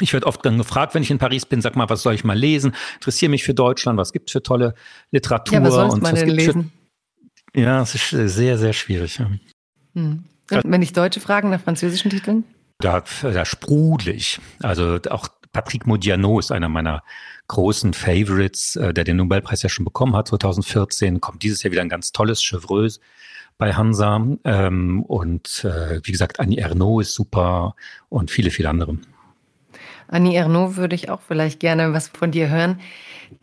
ich werde oft dann gefragt, wenn ich in Paris bin, sag mal, was soll ich mal lesen? Interessiere mich für Deutschland, was gibt es für tolle Literatur? Ja, was sollst man denn lesen? Für, ja, es ist sehr, sehr schwierig. Ja. Hm. wenn ich Deutsche fragen nach französischen Titeln? Da, da sprudle ich. Also auch Patrick Modiano ist einer meiner großen Favorites, äh, der den Nobelpreis ja schon bekommen hat 2014. Kommt dieses Jahr wieder ein ganz tolles Chevreuse bei Hansa. Ähm, und äh, wie gesagt, Annie Ernaux ist super und viele, viele andere. Annie Ernaux würde ich auch vielleicht gerne was von dir hören.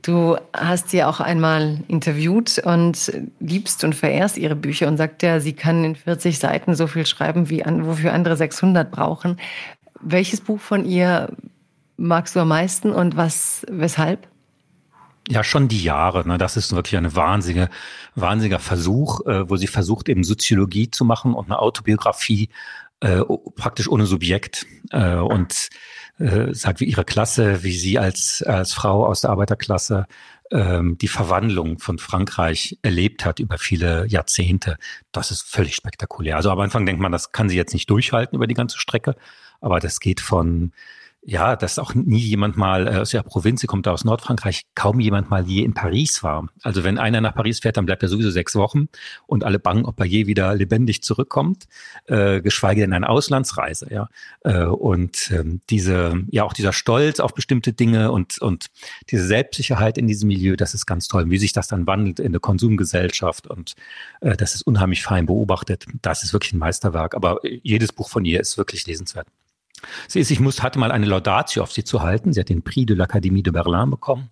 Du hast sie auch einmal interviewt und liebst und verehrst ihre Bücher und sagt ja, sie kann in 40 Seiten so viel schreiben, wie an, wofür andere 600 brauchen. Welches Buch von ihr magst du am meisten und was, weshalb? Ja, schon die Jahre. Ne? Das ist wirklich eine wahnsinnige, wahnsinniger Versuch, äh, wo sie versucht, eben Soziologie zu machen und eine Autobiografie äh, praktisch ohne Subjekt. Äh, und äh, sagt, wie ihre Klasse, wie sie als, als Frau aus der Arbeiterklasse ähm, die Verwandlung von Frankreich erlebt hat über viele Jahrzehnte. Das ist völlig spektakulär. Also am Anfang denkt man, das kann sie jetzt nicht durchhalten über die ganze Strecke, aber das geht von ja, dass auch nie jemand mal äh, aus der Provinz, sie kommt aus Nordfrankreich, kaum jemand mal je in Paris war. Also wenn einer nach Paris fährt, dann bleibt er sowieso sechs Wochen und alle bangen, ob er je wieder lebendig zurückkommt, äh, geschweige denn eine Auslandsreise, ja. Äh, und ähm, diese, ja, auch dieser Stolz auf bestimmte Dinge und, und diese Selbstsicherheit in diesem Milieu, das ist ganz toll. Wie sich das dann wandelt in der Konsumgesellschaft und äh, das ist unheimlich fein beobachtet. Das ist wirklich ein Meisterwerk. Aber jedes Buch von ihr ist wirklich lesenswert. Sie ist, ich muss, hatte mal eine Laudatio auf sie zu halten. Sie hat den Prix de l'Académie de Berlin bekommen.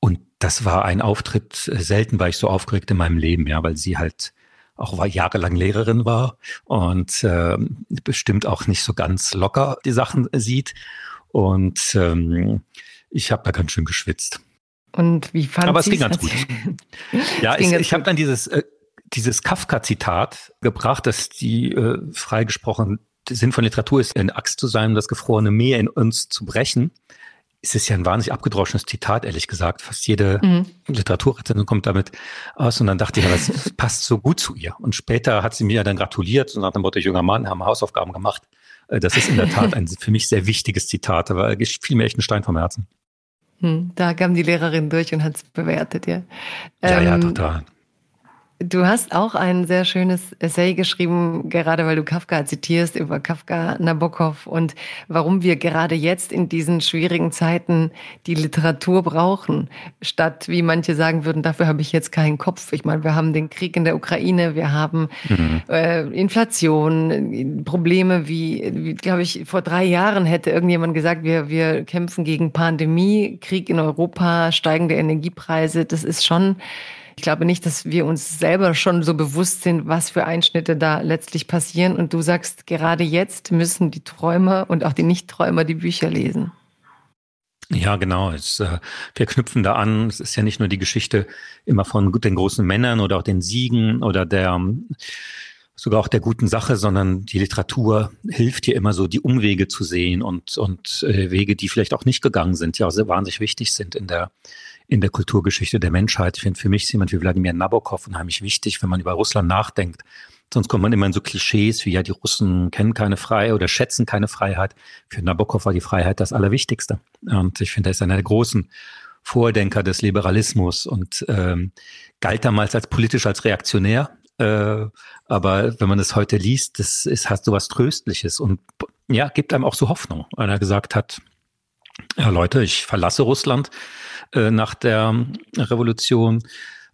Und das war ein Auftritt, äh, selten war ich so aufgeregt in meinem Leben, ja, weil sie halt auch war jahrelang Lehrerin war und äh, bestimmt auch nicht so ganz locker die Sachen sieht. Und ähm, ich habe da ganz schön geschwitzt. Und wie fand Aber es ging ganz gut. ja, ich, ich habe dann dieses, äh, dieses Kafka-Zitat gebracht, dass die äh, freigesprochen der Sinn von Literatur ist, eine Axt zu sein, um das gefrorene Meer in uns zu brechen. Es ist ja ein wahnsinnig abgedroschenes Zitat, ehrlich gesagt. Fast jede mhm. Literaturrezension kommt damit aus. Und dann dachte ich, ja, das passt so gut zu ihr. Und später hat sie mir dann gratuliert und nach dem Motto, junger Mann, haben Hausaufgaben gemacht. Äh, das ist in der Tat ein für mich sehr wichtiges Zitat, aber fiel mir echt ein Stein vom Herzen. Hm, da kam die Lehrerin durch und hat es bewertet, ja. Ja, ähm, ja, total. Du hast auch ein sehr schönes Essay geschrieben, gerade weil du Kafka zitierst, über Kafka Nabokov und warum wir gerade jetzt in diesen schwierigen Zeiten die Literatur brauchen, statt, wie manche sagen würden, dafür habe ich jetzt keinen Kopf. Ich meine, wir haben den Krieg in der Ukraine, wir haben mhm. äh, Inflation, Probleme wie, wie glaube ich, vor drei Jahren hätte irgendjemand gesagt, wir, wir kämpfen gegen Pandemie, Krieg in Europa, steigende Energiepreise. Das ist schon ich glaube nicht, dass wir uns selber schon so bewusst sind, was für Einschnitte da letztlich passieren. Und du sagst, gerade jetzt müssen die Träumer und auch die Nichtträumer die Bücher lesen. Ja, genau. Es, äh, wir knüpfen da an. Es ist ja nicht nur die Geschichte immer von den großen Männern oder auch den Siegen oder der sogar auch der guten Sache, sondern die Literatur hilft dir immer so, die Umwege zu sehen und, und äh, Wege, die vielleicht auch nicht gegangen sind, die auch sehr wahnsinnig wichtig sind in der, in der Kulturgeschichte der Menschheit. Ich finde, für mich ist jemand wie Wladimir Nabokov unheimlich wichtig, wenn man über Russland nachdenkt. Sonst kommt man immer in so Klischees wie, ja, die Russen kennen keine Freiheit oder schätzen keine Freiheit. Für Nabokov war die Freiheit das Allerwichtigste. Und ich finde, er ist einer der großen Vordenker des Liberalismus und ähm, galt damals als politisch als reaktionär. Äh, aber wenn man es heute liest, das ist, hat so was Tröstliches und ja, gibt einem auch so Hoffnung, weil er gesagt hat, ja Leute, ich verlasse Russland, äh, nach der Revolution.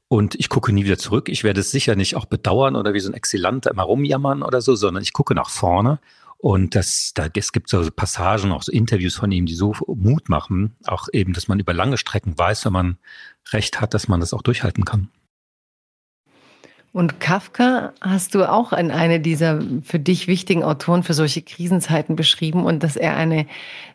Und ich gucke nie wieder zurück. Ich werde es sicher nicht auch bedauern oder wie so ein Exilant immer rumjammern oder so, sondern ich gucke nach vorne. Und das, da, es gibt so Passagen, auch so Interviews von ihm, die so Mut machen, auch eben, dass man über lange Strecken weiß, wenn man Recht hat, dass man das auch durchhalten kann. Und Kafka hast du auch in eine dieser für dich wichtigen Autoren für solche Krisenzeiten beschrieben und dass er eine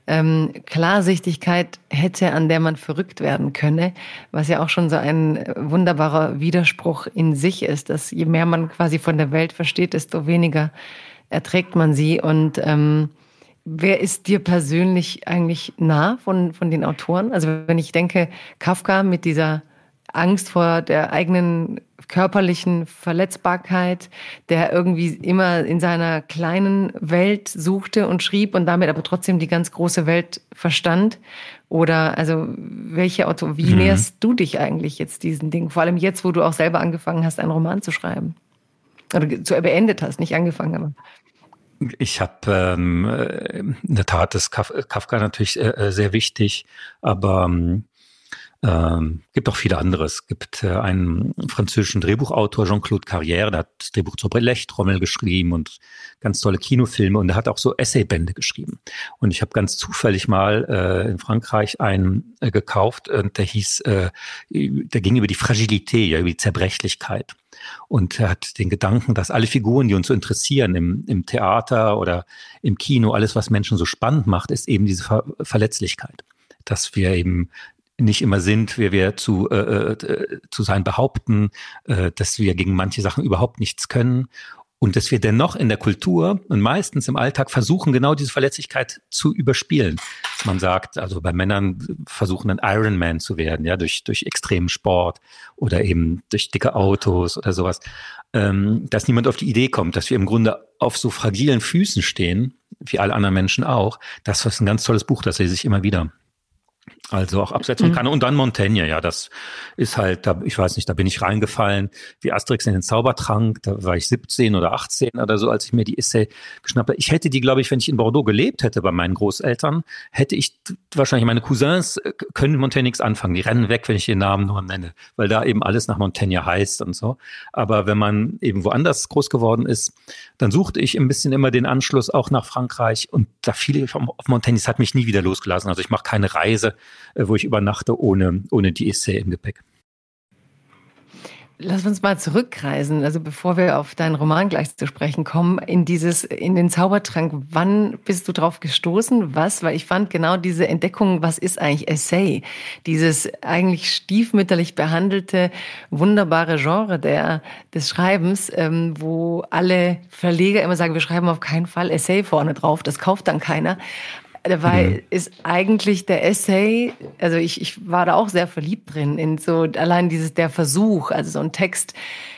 ähm, Klarsichtigkeit hätte, an der man verrückt werden könne, was ja auch schon so ein wunderbarer Widerspruch in sich ist, dass je mehr man quasi von der Welt versteht, desto weniger erträgt man sie. Und ähm, wer ist dir persönlich eigentlich nah von, von den Autoren? Also wenn ich denke, Kafka mit dieser Angst vor der eigenen körperlichen Verletzbarkeit, der irgendwie immer in seiner kleinen Welt suchte und schrieb und damit aber trotzdem die ganz große Welt verstand? Oder also welche Auto, wie mhm. näherst du dich eigentlich jetzt diesen Dingen? Vor allem jetzt, wo du auch selber angefangen hast, einen Roman zu schreiben. Oder zu beendet hast, nicht angefangen, aber. Ich habe ähm, in der Tat das Kafka natürlich äh, äh, sehr wichtig, aber ähm, ähm, gibt auch viele andere. Es gibt äh, einen französischen Drehbuchautor, Jean-Claude Carrière, der hat das Drehbuch zur Blechtrommel geschrieben und ganz tolle Kinofilme und er hat auch so Essaybände geschrieben. Und ich habe ganz zufällig mal äh, in Frankreich einen äh, gekauft und der hieß, äh, der ging über die Fragilität, ja, über die Zerbrechlichkeit. Und er hat den Gedanken, dass alle Figuren, die uns so interessieren im, im Theater oder im Kino, alles, was Menschen so spannend macht, ist eben diese Ver Verletzlichkeit dass wir eben nicht immer sind, wie wir zu, äh, äh, zu sein behaupten, äh, dass wir gegen manche Sachen überhaupt nichts können und dass wir dennoch in der Kultur und meistens im Alltag versuchen, genau diese Verletzlichkeit zu überspielen. Man sagt, also bei Männern versuchen ein Ironman zu werden, ja, durch, durch extremen Sport oder eben durch dicke Autos oder sowas, ähm, dass niemand auf die Idee kommt, dass wir im Grunde auf so fragilen Füßen stehen, wie alle anderen Menschen auch. Das ist ein ganz tolles Buch, das lese ich immer wieder. Also auch abseits von mhm. Kanne und dann Montaigne, ja, das ist halt, da, ich weiß nicht, da bin ich reingefallen, wie Asterix in den Zaubertrank, da war ich 17 oder 18 oder so, als ich mir die Essay geschnappt habe. Ich hätte die, glaube ich, wenn ich in Bordeaux gelebt hätte bei meinen Großeltern, hätte ich wahrscheinlich meine Cousins äh, können Montaigne nichts anfangen, die rennen weg, wenn ich den Namen nur nenne, weil da eben alles nach Montaigne heißt und so. Aber wenn man eben woanders groß geworden ist, dann suchte ich ein bisschen immer den Anschluss auch nach Frankreich und da fiel ich auf Montaigne, es hat mich nie wieder losgelassen. Also ich mache keine Reise wo ich übernachte ohne, ohne die Essay im Gepäck. Lass uns mal zurückreisen, also bevor wir auf deinen Roman gleich zu sprechen kommen, in dieses, in den Zaubertrank. Wann bist du drauf gestoßen? Was? Weil ich fand genau diese Entdeckung, was ist eigentlich Essay? Dieses eigentlich stiefmütterlich behandelte, wunderbare Genre der, des Schreibens, ähm, wo alle Verleger immer sagen, wir schreiben auf keinen Fall Essay vorne drauf, das kauft dann keiner. Dabei mhm. ist eigentlich der Essay, also ich, ich war da auch sehr verliebt drin, in so allein dieses, der Versuch, also so ein Text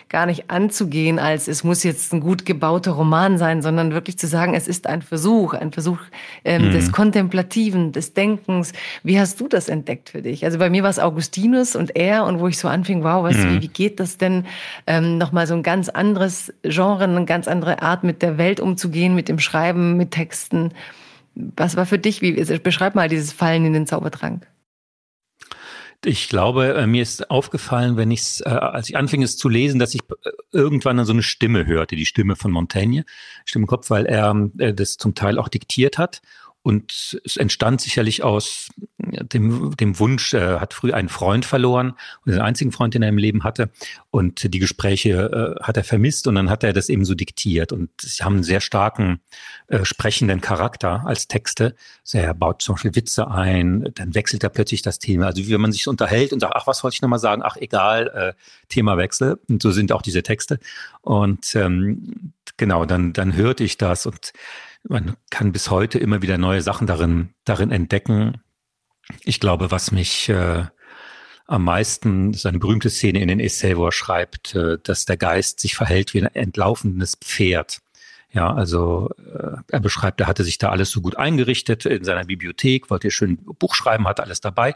gar nicht anzugehen, als es muss jetzt ein gut gebauter Roman sein, sondern wirklich zu sagen, es ist ein Versuch, ein Versuch ähm, mhm. des Kontemplativen, des Denkens. Wie hast du das entdeckt für dich? Also bei mir war es Augustinus und er und wo ich so anfing, wow, was, mhm. wie, wie geht das denn? Ähm, Nochmal so ein ganz anderes Genre, eine ganz andere Art mit der Welt umzugehen, mit dem Schreiben, mit Texten. Was war für dich, wie, also beschreib mal dieses Fallen in den Zaubertrank. Ich glaube, äh, mir ist aufgefallen, wenn ich äh, als ich anfing es zu lesen, dass ich äh, irgendwann dann so eine Stimme hörte, die Stimme von Montaigne, Stimme im Kopf, weil er das zum Teil auch diktiert hat und es entstand sicherlich aus dem, dem Wunsch, er hat früh einen Freund verloren den einzigen Freund, den er im Leben hatte. Und die Gespräche äh, hat er vermisst und dann hat er das eben so diktiert. Und sie haben einen sehr starken äh, sprechenden Charakter als Texte. Also er baut zum Beispiel Witze ein, dann wechselt er plötzlich das Thema. Also wie wenn man sich unterhält und sagt, ach, was wollte ich nochmal sagen? Ach, egal, äh, Themawechsel. Und so sind auch diese Texte. Und ähm, genau, dann, dann hörte ich das und man kann bis heute immer wieder neue Sachen darin, darin entdecken. Ich glaube, was mich äh, am meisten, das ist eine berühmte Szene in den Essay, wo er schreibt, äh, dass der Geist sich verhält wie ein entlaufenes Pferd. Ja, also äh, er beschreibt, er hatte sich da alles so gut eingerichtet. In seiner Bibliothek, wollte schön Buch schreiben, hatte alles dabei,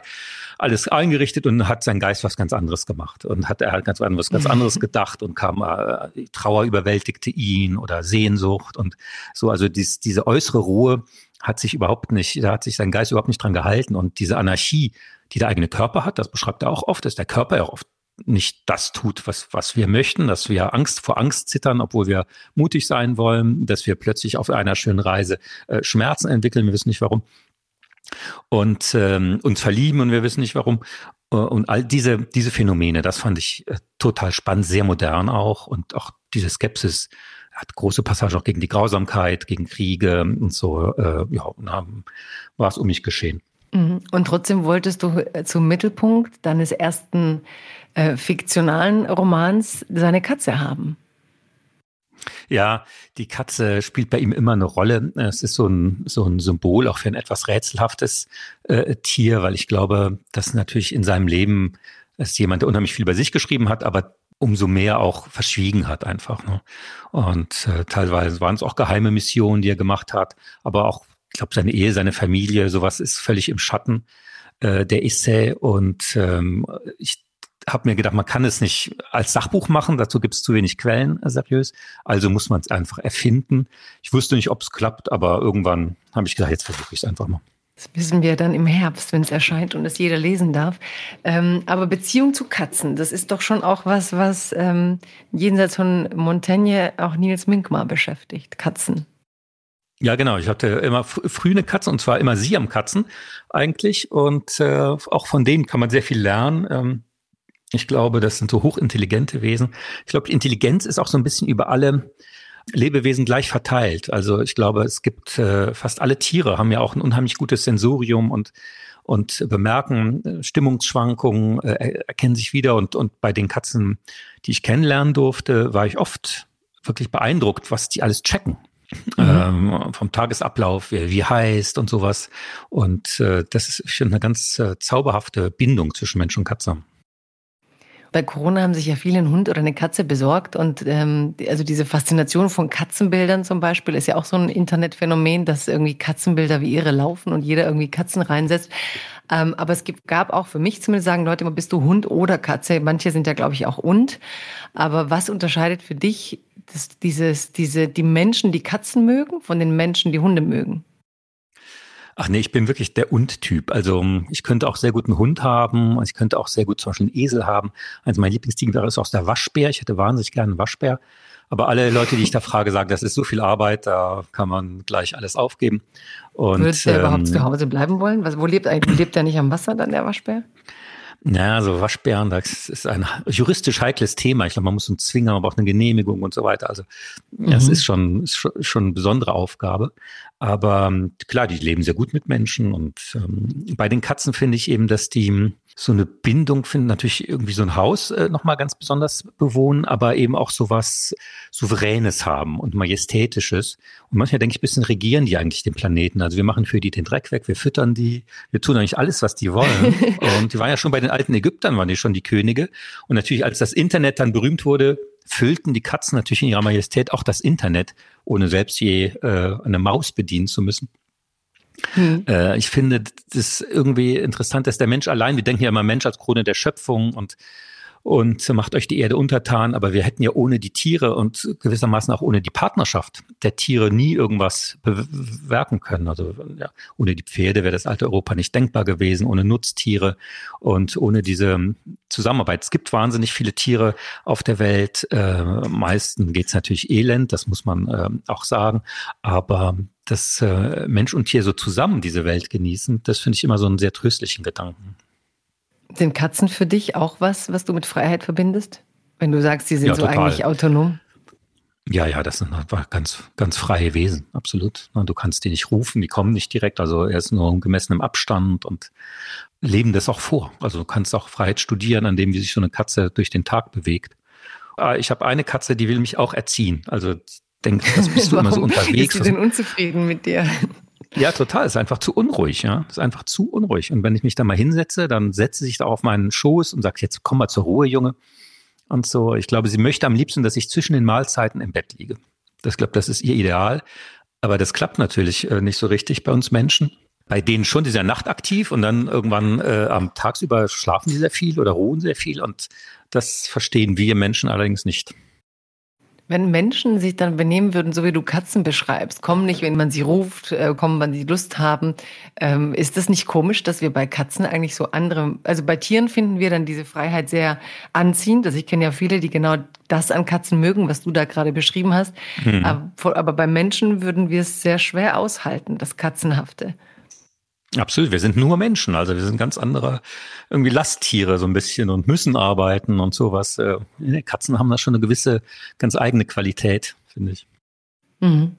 alles eingerichtet und hat sein Geist was ganz anderes gemacht. Und hat er halt ganz was ganz anderes gedacht und kam äh, Trauer überwältigte ihn oder Sehnsucht und so. Also dies, diese äußere Ruhe hat sich überhaupt nicht, da hat sich sein Geist überhaupt nicht dran gehalten. Und diese Anarchie, die der eigene Körper hat, das beschreibt er auch oft, dass der Körper ja auch oft nicht das tut, was, was wir möchten, dass wir Angst vor Angst zittern, obwohl wir mutig sein wollen, dass wir plötzlich auf einer schönen Reise äh, Schmerzen entwickeln, wir wissen nicht warum, und ähm, uns verlieben und wir wissen nicht warum. Äh, und all diese, diese Phänomene, das fand ich äh, total spannend, sehr modern auch und auch diese Skepsis hat große Passage auch gegen die Grausamkeit, gegen Kriege und so, äh, ja, war es um mich geschehen. Mhm. Und trotzdem wolltest du äh, zum Mittelpunkt deines ersten äh, fiktionalen Romans seine Katze haben. Ja, die Katze spielt bei ihm immer eine Rolle. Es ist so ein, so ein Symbol auch für ein etwas rätselhaftes äh, Tier, weil ich glaube, dass natürlich in seinem Leben ist jemand, der unheimlich viel bei sich geschrieben hat, aber umso mehr auch verschwiegen hat einfach. Ne? Und äh, teilweise waren es auch geheime Missionen, die er gemacht hat, aber auch, ich glaube, seine Ehe, seine Familie, sowas ist völlig im Schatten äh, der Essay. Und ähm, ich habe mir gedacht, man kann es nicht als Sachbuch machen, dazu gibt es zu wenig Quellen, äh, seriös. Also muss man es einfach erfinden. Ich wusste nicht, ob es klappt, aber irgendwann habe ich gesagt, jetzt versuche ich es einfach mal. Das wissen wir dann im Herbst, wenn es erscheint und es jeder lesen darf. Ähm, aber Beziehung zu Katzen, das ist doch schon auch was, was ähm, jenseits von Montaigne auch Nils Minkmar beschäftigt. Katzen. Ja, genau. Ich hatte immer früh eine Katze und zwar immer sie am Katzen eigentlich. Und äh, auch von denen kann man sehr viel lernen. Ähm, ich glaube, das sind so hochintelligente Wesen. Ich glaube, Intelligenz ist auch so ein bisschen über alle Lebewesen gleich verteilt. Also ich glaube, es gibt äh, fast alle Tiere haben ja auch ein unheimlich gutes Sensorium und und bemerken äh, Stimmungsschwankungen, äh, erkennen sich wieder und und bei den Katzen, die ich kennenlernen durfte, war ich oft wirklich beeindruckt, was die alles checken. Mhm. Ähm, vom Tagesablauf, wie, wie heißt und sowas. Und äh, das ist schon eine ganz äh, zauberhafte Bindung zwischen Mensch und Katze. Bei Corona haben sich ja viele einen Hund oder eine Katze besorgt und ähm, also diese Faszination von Katzenbildern zum Beispiel ist ja auch so ein Internetphänomen, dass irgendwie Katzenbilder wie ihre laufen und jeder irgendwie Katzen reinsetzt. Ähm, aber es gibt, gab auch für mich zumindest sagen Leute immer, bist du Hund oder Katze? Manche sind ja glaube ich auch und. Aber was unterscheidet für dich das, dieses, diese die Menschen, die Katzen mögen, von den Menschen, die Hunde mögen? Ach nee, ich bin wirklich der Und-Typ. Also ich könnte auch sehr gut einen Hund haben. Ich könnte auch sehr gut zum Beispiel einen Esel haben. Also mein Lieblingstier ist auch der Waschbär. Ich hätte wahnsinnig gerne einen Waschbär. Aber alle Leute, die ich da frage, sagen, das ist so viel Arbeit, da kann man gleich alles aufgeben. Und, Würdest du ähm, überhaupt zu Hause bleiben wollen? Was, wo lebt eigentlich? Lebt er nicht am Wasser dann, der Waschbär? Ja, so Waschbären, das ist ein juristisch heikles Thema. Ich glaube, man muss einen Zwinger, man braucht eine Genehmigung und so weiter. Also mhm. das ist schon, ist schon eine besondere Aufgabe. Aber ähm, klar, die leben sehr gut mit Menschen. Und ähm, bei den Katzen finde ich eben, dass die so eine Bindung finden, natürlich irgendwie so ein Haus äh, nochmal ganz besonders bewohnen, aber eben auch so was Souveränes haben und Majestätisches. Und manchmal denke ich, ein bisschen regieren die eigentlich den Planeten. Also wir machen für die den Dreck weg, wir füttern die, wir tun eigentlich alles, was die wollen. und die waren ja schon bei den alten Ägyptern, waren die schon die Könige. Und natürlich, als das Internet dann berühmt wurde, füllten die Katzen natürlich in ihrer Majestät auch das Internet, ohne selbst je äh, eine Maus bedienen zu müssen. Hm. Äh, ich finde das irgendwie interessant, dass der Mensch allein, wir denken ja immer Mensch als Krone der Schöpfung und und macht euch die Erde untertan. Aber wir hätten ja ohne die Tiere und gewissermaßen auch ohne die Partnerschaft der Tiere nie irgendwas bewerken können. Also ja, ohne die Pferde wäre das alte Europa nicht denkbar gewesen, ohne Nutztiere und ohne diese Zusammenarbeit. Es gibt wahnsinnig viele Tiere auf der Welt. Äh, meisten geht es natürlich elend, das muss man äh, auch sagen. Aber dass äh, Mensch und Tier so zusammen diese Welt genießen, das finde ich immer so einen sehr tröstlichen Gedanken. Sind Katzen für dich auch was, was du mit Freiheit verbindest? Wenn du sagst, sie sind ja, so eigentlich autonom? Ja, ja, das sind einfach ganz, ganz freie Wesen, absolut. Du kannst die nicht rufen, die kommen nicht direkt, also er ist nur gemessen im Abstand und leben das auch vor. Also du kannst auch Freiheit studieren, an dem wie sich so eine Katze durch den Tag bewegt. Ah, ich habe eine Katze, die will mich auch erziehen. Also denke, das bist du immer so unterwegs. Ist sie denn unzufrieden mit dir? Ja, total. Ist einfach zu unruhig, ja. Ist einfach zu unruhig. Und wenn ich mich da mal hinsetze, dann setzt sie sich da auf meinen Schoß und sagt, jetzt komm mal zur Ruhe, Junge. Und so. Ich glaube, sie möchte am liebsten, dass ich zwischen den Mahlzeiten im Bett liege. Das glaube, das ist ihr Ideal. Aber das klappt natürlich äh, nicht so richtig bei uns Menschen. Bei denen schon, die sind ja nachtaktiv und dann irgendwann äh, am tagsüber schlafen sie sehr viel oder ruhen sehr viel. Und das verstehen wir Menschen allerdings nicht. Wenn Menschen sich dann benehmen würden, so wie du Katzen beschreibst, kommen nicht, wenn man sie ruft, äh, kommen, wann sie Lust haben, ähm, ist das nicht komisch, dass wir bei Katzen eigentlich so andere, also bei Tieren finden wir dann diese Freiheit sehr anziehend. Also ich kenne ja viele, die genau das an Katzen mögen, was du da gerade beschrieben hast. Mhm. Aber, aber bei Menschen würden wir es sehr schwer aushalten, das Katzenhafte. Absolut, wir sind nur Menschen, also wir sind ganz andere irgendwie Lasttiere so ein bisschen und müssen arbeiten und sowas. Äh, Katzen haben da schon eine gewisse, ganz eigene Qualität, finde ich. Mhm.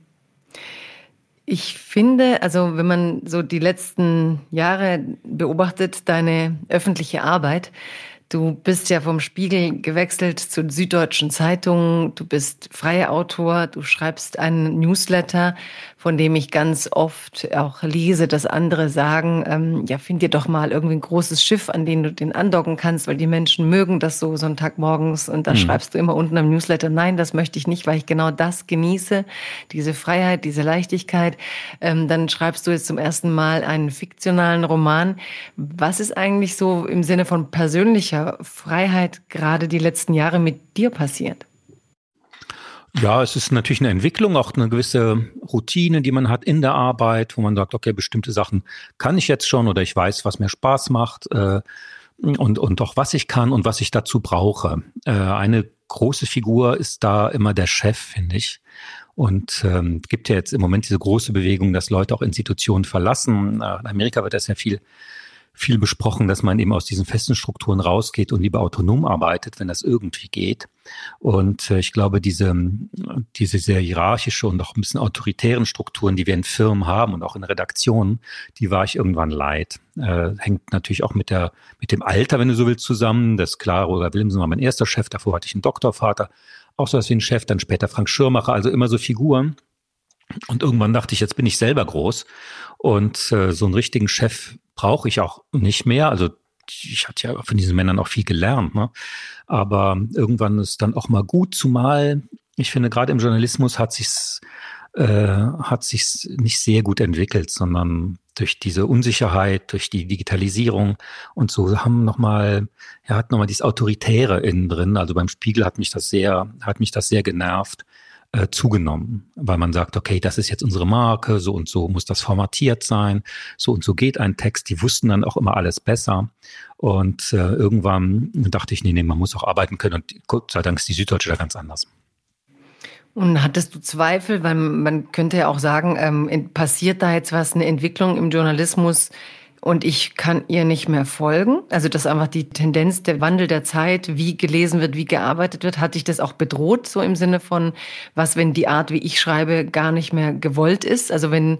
Ich finde, also wenn man so die letzten Jahre beobachtet, deine öffentliche Arbeit, Du bist ja vom Spiegel gewechselt zur Süddeutschen Zeitung. Du bist freier Autor. Du schreibst einen Newsletter, von dem ich ganz oft auch lese, dass andere sagen, ähm, ja, find dir doch mal irgendwie ein großes Schiff, an dem du den andocken kannst, weil die Menschen mögen das so Sonntagmorgens. Und da mhm. schreibst du immer unten am Newsletter, nein, das möchte ich nicht, weil ich genau das genieße, diese Freiheit, diese Leichtigkeit. Ähm, dann schreibst du jetzt zum ersten Mal einen fiktionalen Roman. Was ist eigentlich so im Sinne von persönlicher Freiheit gerade die letzten Jahre mit dir passiert? Ja, es ist natürlich eine Entwicklung, auch eine gewisse Routine, die man hat in der Arbeit, wo man sagt, okay, bestimmte Sachen kann ich jetzt schon oder ich weiß, was mir Spaß macht äh, und, und auch was ich kann und was ich dazu brauche. Äh, eine große Figur ist da immer der Chef, finde ich. Und ähm, gibt ja jetzt im Moment diese große Bewegung, dass Leute auch Institutionen verlassen. In Amerika wird das ja viel viel besprochen, dass man eben aus diesen festen Strukturen rausgeht und lieber autonom arbeitet, wenn das irgendwie geht. Und äh, ich glaube, diese, diese sehr hierarchische und auch ein bisschen autoritären Strukturen, die wir in Firmen haben und auch in Redaktionen, die war ich irgendwann leid. Äh, hängt natürlich auch mit der, mit dem Alter, wenn du so willst, zusammen. Das klar, Roger Willemsen war mein erster Chef, davor hatte ich einen Doktorvater, auch so als wie ein Chef, dann später Frank Schirmacher, also immer so Figuren. Und irgendwann dachte ich, jetzt bin ich selber groß und äh, so einen richtigen Chef brauche ich auch nicht mehr. Also ich hatte ja von diesen Männern auch viel gelernt. Ne? Aber irgendwann ist dann auch mal gut, zumal ich finde, gerade im Journalismus hat sich's äh, hat sich's nicht sehr gut entwickelt, sondern durch diese Unsicherheit, durch die Digitalisierung und so haben nochmal, ja, hat nochmal dieses Autoritäre innen drin. Also beim Spiegel hat mich das sehr, hat mich das sehr genervt äh, zugenommen, weil man sagt, okay, das ist jetzt unsere Marke, so und so muss das formatiert sein, so und so geht ein Text. Die wussten dann auch immer alles besser. Und äh, irgendwann dachte ich, nee, nee, man muss auch arbeiten können. Und Gott sei Dank ist die Süddeutsche da ganz anders. Und hattest du Zweifel, weil man könnte ja auch sagen, ähm, passiert da jetzt was, eine Entwicklung im Journalismus, und ich kann ihr nicht mehr folgen. Also das ist einfach die Tendenz, der Wandel der Zeit, wie gelesen wird, wie gearbeitet wird, hatte ich das auch bedroht, so im Sinne von, was, wenn die Art, wie ich schreibe, gar nicht mehr gewollt ist. Also wenn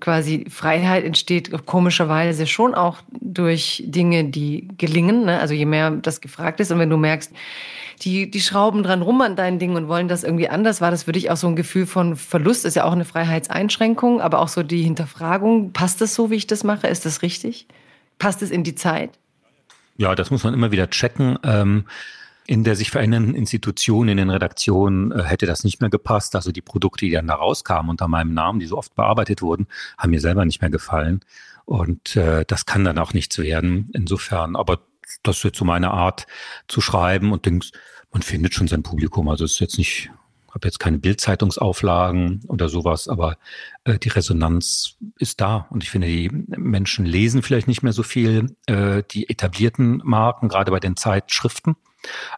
quasi Freiheit entsteht komischerweise schon auch durch Dinge, die gelingen. Ne? Also je mehr das gefragt ist und wenn du merkst, die, die schrauben dran rum an deinen Dingen und wollen das irgendwie anders, war das für dich auch so ein Gefühl von Verlust, ist ja auch eine Freiheitseinschränkung, aber auch so die Hinterfragung, passt das so, wie ich das mache? Ist das richtig? Passt es in die Zeit? Ja, das muss man immer wieder checken. Ähm in der sich verändernden Institution, in den Redaktionen äh, hätte das nicht mehr gepasst. Also die Produkte, die dann da rauskamen unter meinem Namen, die so oft bearbeitet wurden, haben mir selber nicht mehr gefallen. Und äh, das kann dann auch nichts werden. Insofern, aber das ist jetzt so meine Art zu schreiben und denkst, man findet schon sein Publikum. Also es ist jetzt nicht, habe jetzt keine Bildzeitungsauflagen oder sowas, aber äh, die Resonanz ist da. Und ich finde, die Menschen lesen vielleicht nicht mehr so viel äh, die etablierten Marken, gerade bei den Zeitschriften.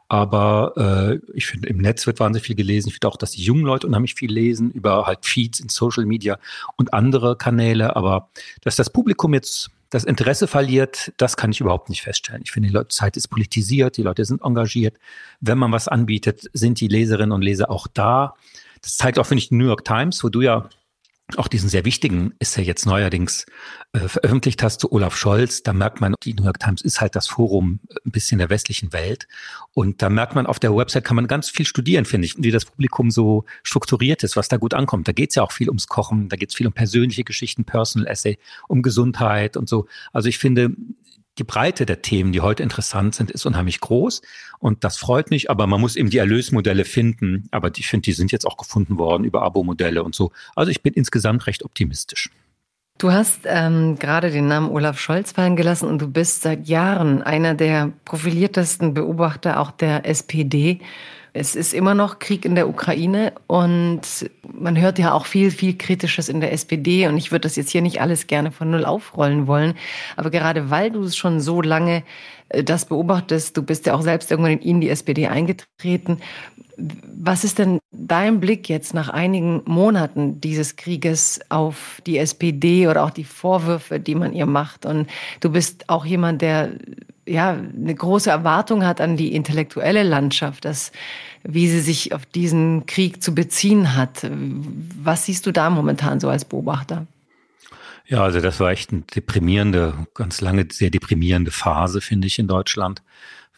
Aber äh, ich finde, im Netz wird wahnsinnig viel gelesen. Ich finde auch, dass die jungen Leute unheimlich viel lesen über halt Feeds in Social Media und andere Kanäle. Aber dass das Publikum jetzt das Interesse verliert, das kann ich überhaupt nicht feststellen. Ich finde, die Zeit ist politisiert, die Leute sind engagiert. Wenn man was anbietet, sind die Leserinnen und Leser auch da. Das zeigt auch, finde ich, die New York Times, wo du ja auch diesen sehr wichtigen ist ja jetzt neuerdings äh, veröffentlicht hast zu Olaf Scholz. Da merkt man, die New York Times ist halt das Forum äh, ein bisschen der westlichen Welt. Und da merkt man, auf der Website kann man ganz viel studieren, finde ich, wie das Publikum so strukturiert ist, was da gut ankommt. Da geht es ja auch viel ums Kochen, da geht es viel um persönliche Geschichten, Personal Essay, um Gesundheit und so. Also ich finde, die Breite der Themen, die heute interessant sind, ist unheimlich groß. Und das freut mich, aber man muss eben die Erlösmodelle finden. Aber ich finde, die sind jetzt auch gefunden worden über Abo-Modelle und so. Also ich bin insgesamt recht optimistisch. Du hast ähm, gerade den Namen Olaf Scholz fallen gelassen und du bist seit Jahren einer der profiliertesten Beobachter auch der SPD. Es ist immer noch Krieg in der Ukraine und man hört ja auch viel, viel Kritisches in der SPD und ich würde das jetzt hier nicht alles gerne von Null aufrollen wollen. Aber gerade weil du es schon so lange äh, das beobachtest, du bist ja auch selbst irgendwann in die SPD eingetreten. Was ist denn dein Blick jetzt nach einigen Monaten dieses Krieges auf die SPD oder auch die Vorwürfe, die man ihr macht? Und du bist auch jemand, der ja eine große Erwartung hat an die intellektuelle Landschaft, dass wie sie sich auf diesen Krieg zu beziehen hat. Was siehst du da momentan so als Beobachter? Ja, also das war echt eine deprimierende, ganz lange sehr deprimierende Phase, finde ich, in Deutschland,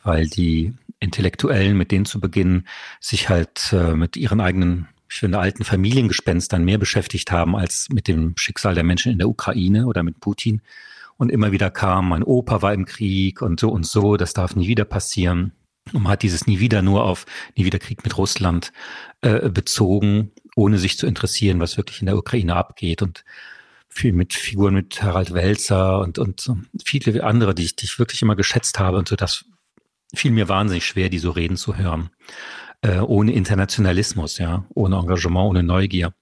weil die Intellektuellen, mit denen zu beginnen, sich halt äh, mit ihren eigenen, ich finde, alten Familiengespenstern mehr beschäftigt haben als mit dem Schicksal der Menschen in der Ukraine oder mit Putin. Und immer wieder kam, mein Opa war im Krieg und so und so, das darf nie wieder passieren. Und man hat dieses nie wieder nur auf nie wieder Krieg mit Russland äh, bezogen, ohne sich zu interessieren, was wirklich in der Ukraine abgeht. Und viel mit Figuren mit Harald Welzer und, und viele andere, die ich, die ich wirklich immer geschätzt habe. Und so, das fiel mir wahnsinnig schwer, die so reden zu hören. Äh, ohne Internationalismus, ja, ohne Engagement, ohne Neugier.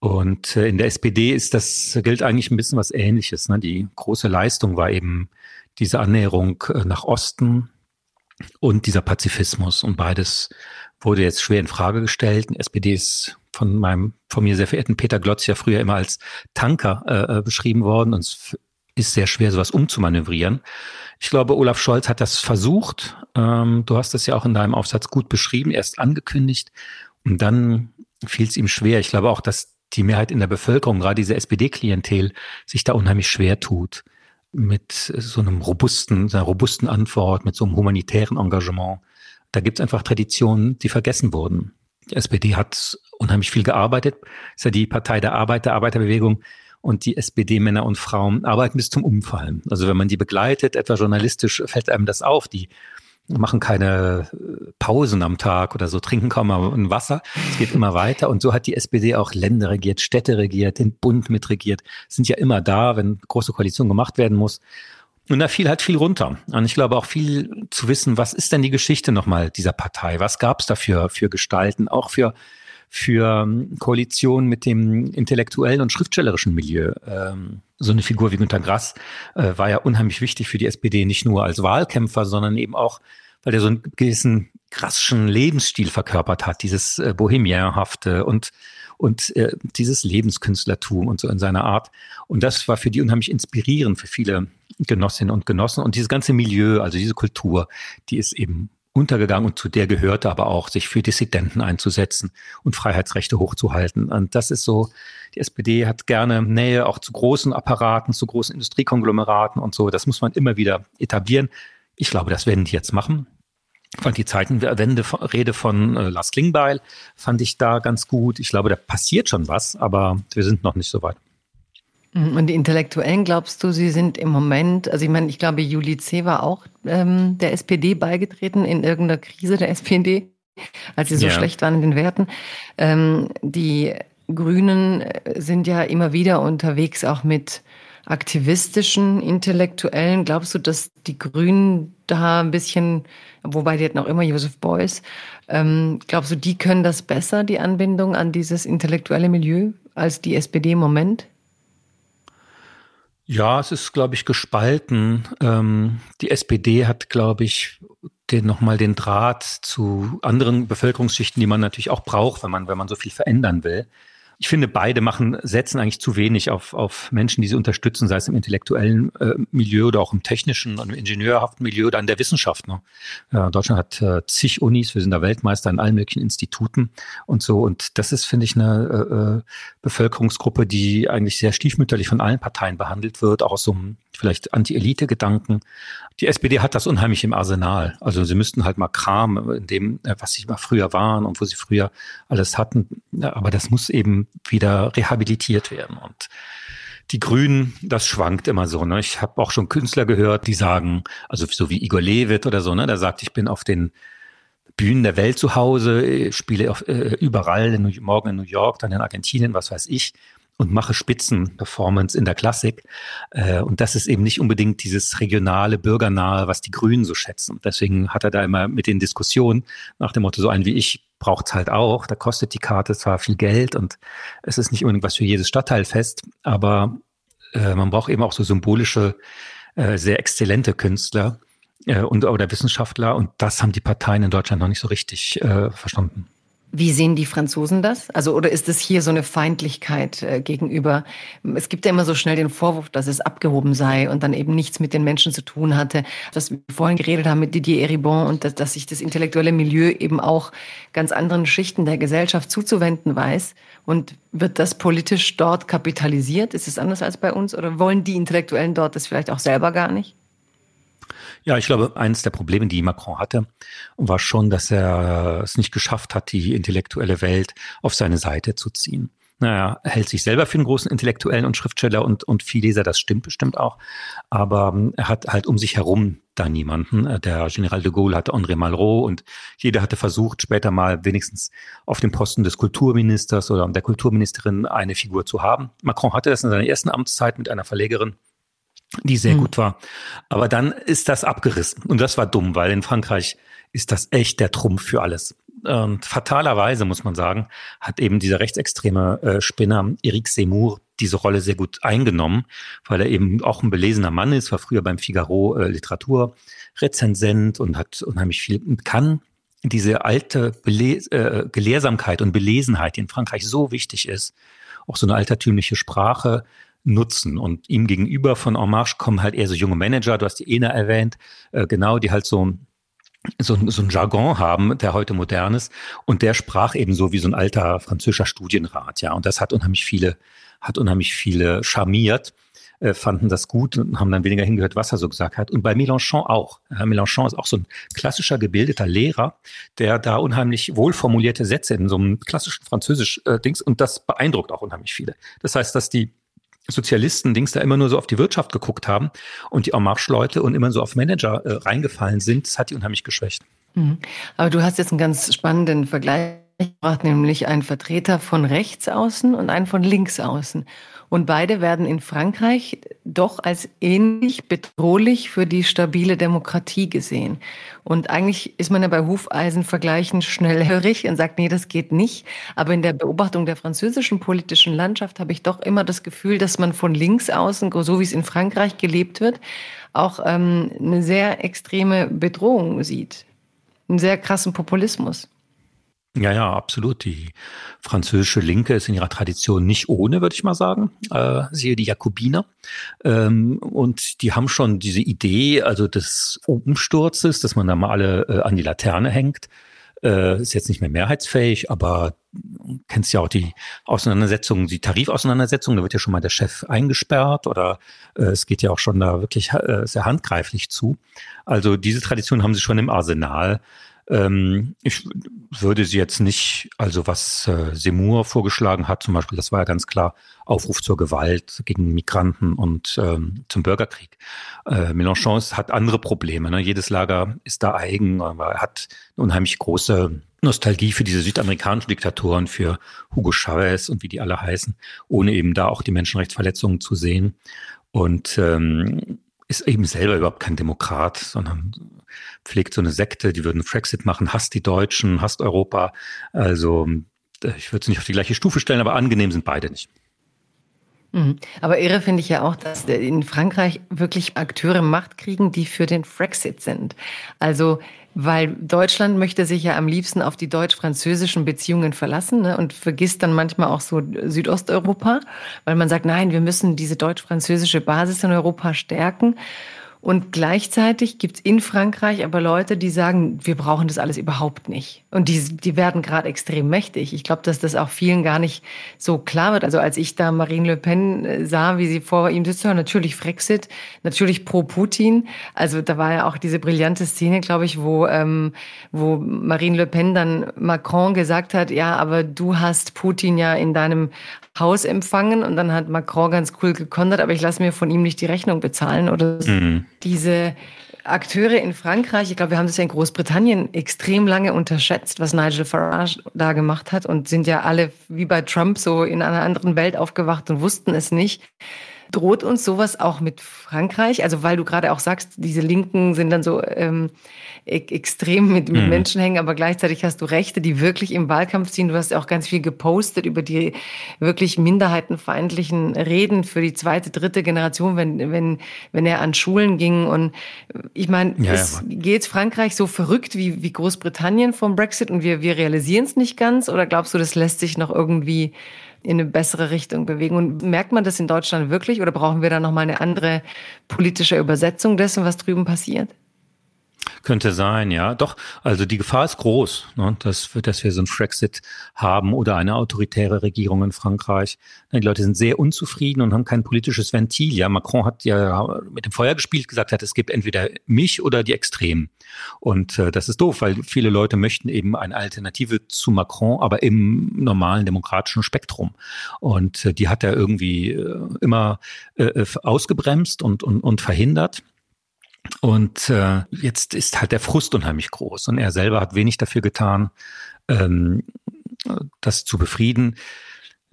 Und äh, in der SPD ist das, gilt eigentlich ein bisschen was ähnliches. Ne? Die große Leistung war eben diese Annäherung äh, nach Osten und dieser Pazifismus. Und beides wurde jetzt schwer in Frage gestellt. Die SPD ist von meinem, von mir sehr verehrten Peter Glotz ja früher immer als Tanker äh, äh, beschrieben worden und es ist sehr schwer, sowas umzumanövrieren. Ich glaube, Olaf Scholz hat das versucht. Ähm, du hast das ja auch in deinem Aufsatz gut beschrieben, erst angekündigt und dann fiel es ihm schwer. Ich glaube auch, dass die Mehrheit in der Bevölkerung, gerade diese SPD-Klientel, sich da unheimlich schwer tut mit so einem robusten, einer robusten Antwort, mit so einem humanitären Engagement. Da gibt es einfach Traditionen, die vergessen wurden. Die SPD hat unheimlich viel gearbeitet, ist ja die Partei der Arbeit, der Arbeiterbewegung. Und die SPD-Männer und Frauen arbeiten bis zum Umfallen. Also wenn man die begleitet, etwa journalistisch, fällt einem das auf. Die machen keine äh, Pausen am Tag oder so, trinken kaum mal ein Wasser. Es geht immer weiter. Und so hat die SPD auch Länder regiert, Städte regiert, den Bund mitregiert, sind ja immer da, wenn große Koalition gemacht werden muss. Und da fiel halt viel runter. Und ich glaube auch viel zu wissen, was ist denn die Geschichte nochmal dieser Partei? Was gab es dafür für Gestalten, auch für, für ähm, Koalitionen mit dem intellektuellen und schriftstellerischen Milieu? Ähm, so eine Figur wie Günter Grass äh, war ja unheimlich wichtig für die SPD, nicht nur als Wahlkämpfer, sondern eben auch weil er so einen gewissen krassen Lebensstil verkörpert hat, dieses äh, Bohemienhafte und und äh, dieses Lebenskünstlertum und so in seiner Art. Und das war für die unheimlich inspirierend für viele Genossinnen und Genossen. Und dieses ganze Milieu, also diese Kultur, die ist eben untergegangen und zu der gehörte aber auch, sich für Dissidenten einzusetzen und Freiheitsrechte hochzuhalten. Und das ist so, die SPD hat gerne Nähe auch zu großen Apparaten, zu großen Industriekonglomeraten und so. Das muss man immer wieder etablieren. Ich glaube, das werden die jetzt machen. Ich fand die Zeitenwende Rede von äh, Lars Klingbeil fand ich da ganz gut. Ich glaube, da passiert schon was, aber wir sind noch nicht so weit. Mhm. Und die Intellektuellen, glaubst du, sie sind im Moment, also ich meine, ich glaube, Juli C. war auch ähm, der SPD beigetreten in irgendeiner Krise der SPD, als sie so ja. schlecht waren in den Werten. Ähm, die Grünen äh, sind ja immer wieder unterwegs, auch mit aktivistischen Intellektuellen. Glaubst du, dass die Grünen da ein bisschen, wobei die hatten auch immer Joseph Beuys, ähm, glaubst du, die können das besser, die Anbindung an dieses intellektuelle Milieu, als die SPD im Moment? Ja, es ist, glaube ich, gespalten. Ähm, die SPD hat, glaube ich, den, nochmal den Draht zu anderen Bevölkerungsschichten, die man natürlich auch braucht, wenn man, wenn man so viel verändern will ich finde, beide machen, setzen eigentlich zu wenig auf, auf Menschen, die sie unterstützen, sei es im intellektuellen äh, Milieu oder auch im technischen und im ingenieurhaften Milieu oder in der Wissenschaft. Ne? Ja, Deutschland hat äh, zig Unis, wir sind da Weltmeister in allen möglichen Instituten und so. Und das ist, finde ich, eine äh, äh Bevölkerungsgruppe, die eigentlich sehr stiefmütterlich von allen Parteien behandelt wird, auch aus so einem vielleicht Anti-Elite-Gedanken. Die SPD hat das unheimlich im Arsenal. Also sie müssten halt mal Kram in dem, äh, was sie mal früher waren und wo sie früher alles hatten. Aber das muss eben wieder rehabilitiert werden. Und die Grünen, das schwankt immer so. Ne? Ich habe auch schon Künstler gehört, die sagen, also so wie Igor Levit oder so, ne, der sagt, ich bin auf den Bühnen der Welt zu Hause, spiele auf, äh, überall, in New, morgen in New York, dann in Argentinien, was weiß ich und mache Spitzenperformance in der Klassik. Äh, und das ist eben nicht unbedingt dieses regionale, bürgernahe, was die Grünen so schätzen. Deswegen hat er da immer mit den Diskussionen nach dem Motto, so einen wie ich braucht es halt auch. Da kostet die Karte zwar viel Geld und es ist nicht unbedingt was für jedes Stadtteil fest, aber äh, man braucht eben auch so symbolische, äh, sehr exzellente Künstler und oder Wissenschaftler und das haben die Parteien in Deutschland noch nicht so richtig verstanden. Wie sehen die Franzosen das? Also, oder ist es hier so eine Feindlichkeit äh, gegenüber? Es gibt ja immer so schnell den Vorwurf, dass es abgehoben sei und dann eben nichts mit den Menschen zu tun hatte. Was wir vorhin geredet haben mit Didier Eribon und dass, dass sich das intellektuelle Milieu eben auch ganz anderen Schichten der Gesellschaft zuzuwenden weiß. Und wird das politisch dort kapitalisiert? Ist es anders als bei uns? Oder wollen die Intellektuellen dort das vielleicht auch selber gar nicht? Ja, ich glaube, eines der Probleme, die Macron hatte, war schon, dass er es nicht geschafft hat, die intellektuelle Welt auf seine Seite zu ziehen. Naja, er hält sich selber für einen großen Intellektuellen und Schriftsteller und, und Vielleser, das stimmt bestimmt auch. Aber ähm, er hat halt um sich herum da niemanden. Der General de Gaulle hatte André Malraux und jeder hatte versucht, später mal wenigstens auf dem Posten des Kulturministers oder der Kulturministerin eine Figur zu haben. Macron hatte das in seiner ersten Amtszeit mit einer Verlegerin die sehr mhm. gut war. Aber dann ist das abgerissen. Und das war dumm, weil in Frankreich ist das echt der Trumpf für alles. Und fatalerweise, muss man sagen, hat eben dieser rechtsextreme äh, Spinner Eric Seymour diese Rolle sehr gut eingenommen, weil er eben auch ein belesener Mann ist, war früher beim Figaro äh, Literaturrezensent und hat unheimlich viel, kann diese alte Bele äh, Gelehrsamkeit und Belesenheit, die in Frankreich so wichtig ist, auch so eine altertümliche Sprache, nutzen. Und ihm gegenüber von En Marche kommen halt eher so junge Manager, du hast die Ena erwähnt, äh, genau, die halt so so, so ein Jargon haben, der heute modern ist. Und der sprach eben so wie so ein alter französischer Studienrat, ja. Und das hat unheimlich viele, hat unheimlich viele charmiert, äh, fanden das gut und haben dann weniger hingehört, was er so gesagt hat. Und bei Mélenchon auch. Mélenchon ist auch so ein klassischer gebildeter Lehrer, der da unheimlich wohlformulierte Sätze in so einem klassischen Französisch äh, und das beeindruckt auch unheimlich viele. Das heißt, dass die Sozialisten Dings da immer nur so auf die Wirtschaft geguckt haben und die En und immer so auf Manager äh, reingefallen sind, das hat die unheimlich geschwächt. Mhm. Aber du hast jetzt einen ganz spannenden Vergleich gebracht, nämlich einen Vertreter von rechts außen und einen von links außen. Und beide werden in Frankreich doch als ähnlich bedrohlich für die stabile Demokratie gesehen. Und eigentlich ist man ja bei Hufeisenvergleichen schnellhörig und sagt, nee, das geht nicht. Aber in der Beobachtung der französischen politischen Landschaft habe ich doch immer das Gefühl, dass man von links außen, so wie es in Frankreich gelebt wird, auch ähm, eine sehr extreme Bedrohung sieht. Einen sehr krassen Populismus. Ja, ja, absolut. Die französische Linke ist in ihrer Tradition nicht ohne, würde ich mal sagen. Äh, siehe die Jakobiner. Ähm, und die haben schon diese Idee, also des Umsturzes, dass man da mal alle äh, an die Laterne hängt. Äh, ist jetzt nicht mehr mehrheitsfähig, aber kennst ja auch die Auseinandersetzungen, die Tarifauseinandersetzungen, da wird ja schon mal der Chef eingesperrt oder äh, es geht ja auch schon da wirklich äh, sehr handgreiflich zu. Also diese Tradition haben sie schon im Arsenal. Ähm, ich würde sie jetzt nicht, also was äh, Semur vorgeschlagen hat, zum Beispiel, das war ja ganz klar Aufruf zur Gewalt gegen Migranten und ähm, zum Bürgerkrieg. Äh, Mélenchon hat andere Probleme. Ne? Jedes Lager ist da eigen, aber er hat eine unheimlich große Nostalgie für diese südamerikanischen Diktatoren, für Hugo Chavez und wie die alle heißen, ohne eben da auch die Menschenrechtsverletzungen zu sehen. Und ähm, ist eben selber überhaupt kein Demokrat, sondern pflegt so eine Sekte, die würden Frexit machen, hasst die Deutschen, hasst Europa. Also äh, ich würde es nicht auf die gleiche Stufe stellen, aber angenehm sind beide nicht. Mhm. Aber irre finde ich ja auch, dass in Frankreich wirklich Akteure Macht kriegen, die für den Frexit sind. Also, weil Deutschland möchte sich ja am liebsten auf die deutsch-französischen Beziehungen verlassen ne, und vergisst dann manchmal auch so Südosteuropa, weil man sagt, nein, wir müssen diese deutsch-französische Basis in Europa stärken. Und gleichzeitig gibt's in Frankreich aber Leute, die sagen, wir brauchen das alles überhaupt nicht. Und die, die werden gerade extrem mächtig. Ich glaube, dass das auch vielen gar nicht so klar wird. Also als ich da Marine Le Pen äh, sah, wie sie vor ihm sitzt, natürlich Frexit, natürlich pro Putin. Also da war ja auch diese brillante Szene, glaube ich, wo, ähm, wo Marine Le Pen dann Macron gesagt hat, ja, aber du hast Putin ja in deinem Haus empfangen und dann hat Macron ganz cool gekontert, aber ich lasse mir von ihm nicht die Rechnung bezahlen oder mhm. diese Akteure in Frankreich, ich glaube, wir haben das ja in Großbritannien extrem lange unterschätzt, was Nigel Farage da gemacht hat und sind ja alle wie bei Trump so in einer anderen Welt aufgewacht und wussten es nicht. Droht uns sowas auch mit Frankreich? Also weil du gerade auch sagst, diese Linken sind dann so ähm, e extrem mit, mit mhm. Menschen hängen, aber gleichzeitig hast du Rechte, die wirklich im Wahlkampf ziehen. Du hast ja auch ganz viel gepostet über die wirklich minderheitenfeindlichen Reden für die zweite, dritte Generation, wenn, wenn, wenn er an Schulen ging. Und ich meine, ja, ja, geht Frankreich so verrückt wie, wie Großbritannien vom Brexit und wir, wir realisieren es nicht ganz? Oder glaubst du, das lässt sich noch irgendwie in eine bessere Richtung bewegen. Und merkt man das in Deutschland wirklich oder brauchen wir da nochmal eine andere politische Übersetzung dessen, was drüben passiert? Könnte sein, ja. Doch, also die Gefahr ist groß, ne, dass, dass wir so ein Frexit haben oder eine autoritäre Regierung in Frankreich. Die Leute sind sehr unzufrieden und haben kein politisches Ventil. Ja, Macron hat ja mit dem Feuer gespielt, gesagt hat, es gibt entweder mich oder die Extremen. Und äh, das ist doof, weil viele Leute möchten eben eine Alternative zu Macron, aber im normalen demokratischen Spektrum. Und äh, die hat er irgendwie äh, immer äh, ausgebremst und, und, und verhindert. Und äh, jetzt ist halt der Frust unheimlich groß und er selber hat wenig dafür getan, ähm, das zu befrieden.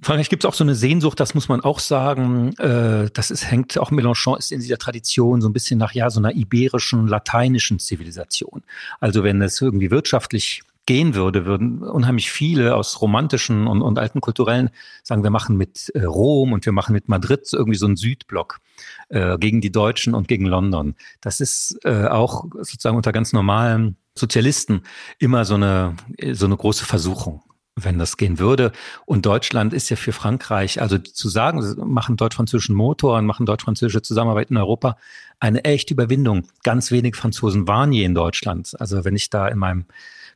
Frankreich gibt es auch so eine Sehnsucht, das muss man auch sagen. Äh, das ist, hängt auch Mélenchon ist in dieser Tradition so ein bisschen nach ja so einer iberischen, lateinischen Zivilisation. Also wenn es irgendwie wirtschaftlich gehen würde, würden unheimlich viele aus romantischen und, und alten kulturellen sagen, wir machen mit äh, Rom und wir machen mit Madrid irgendwie so einen Südblock äh, gegen die Deutschen und gegen London. Das ist äh, auch sozusagen unter ganz normalen Sozialisten immer so eine, so eine große Versuchung wenn das gehen würde. Und Deutschland ist ja für Frankreich, also zu sagen, machen deutsch-französischen Motor und machen deutsch-französische Zusammenarbeit in Europa eine echte Überwindung. Ganz wenig Franzosen waren je in Deutschland. Also wenn ich da in meinem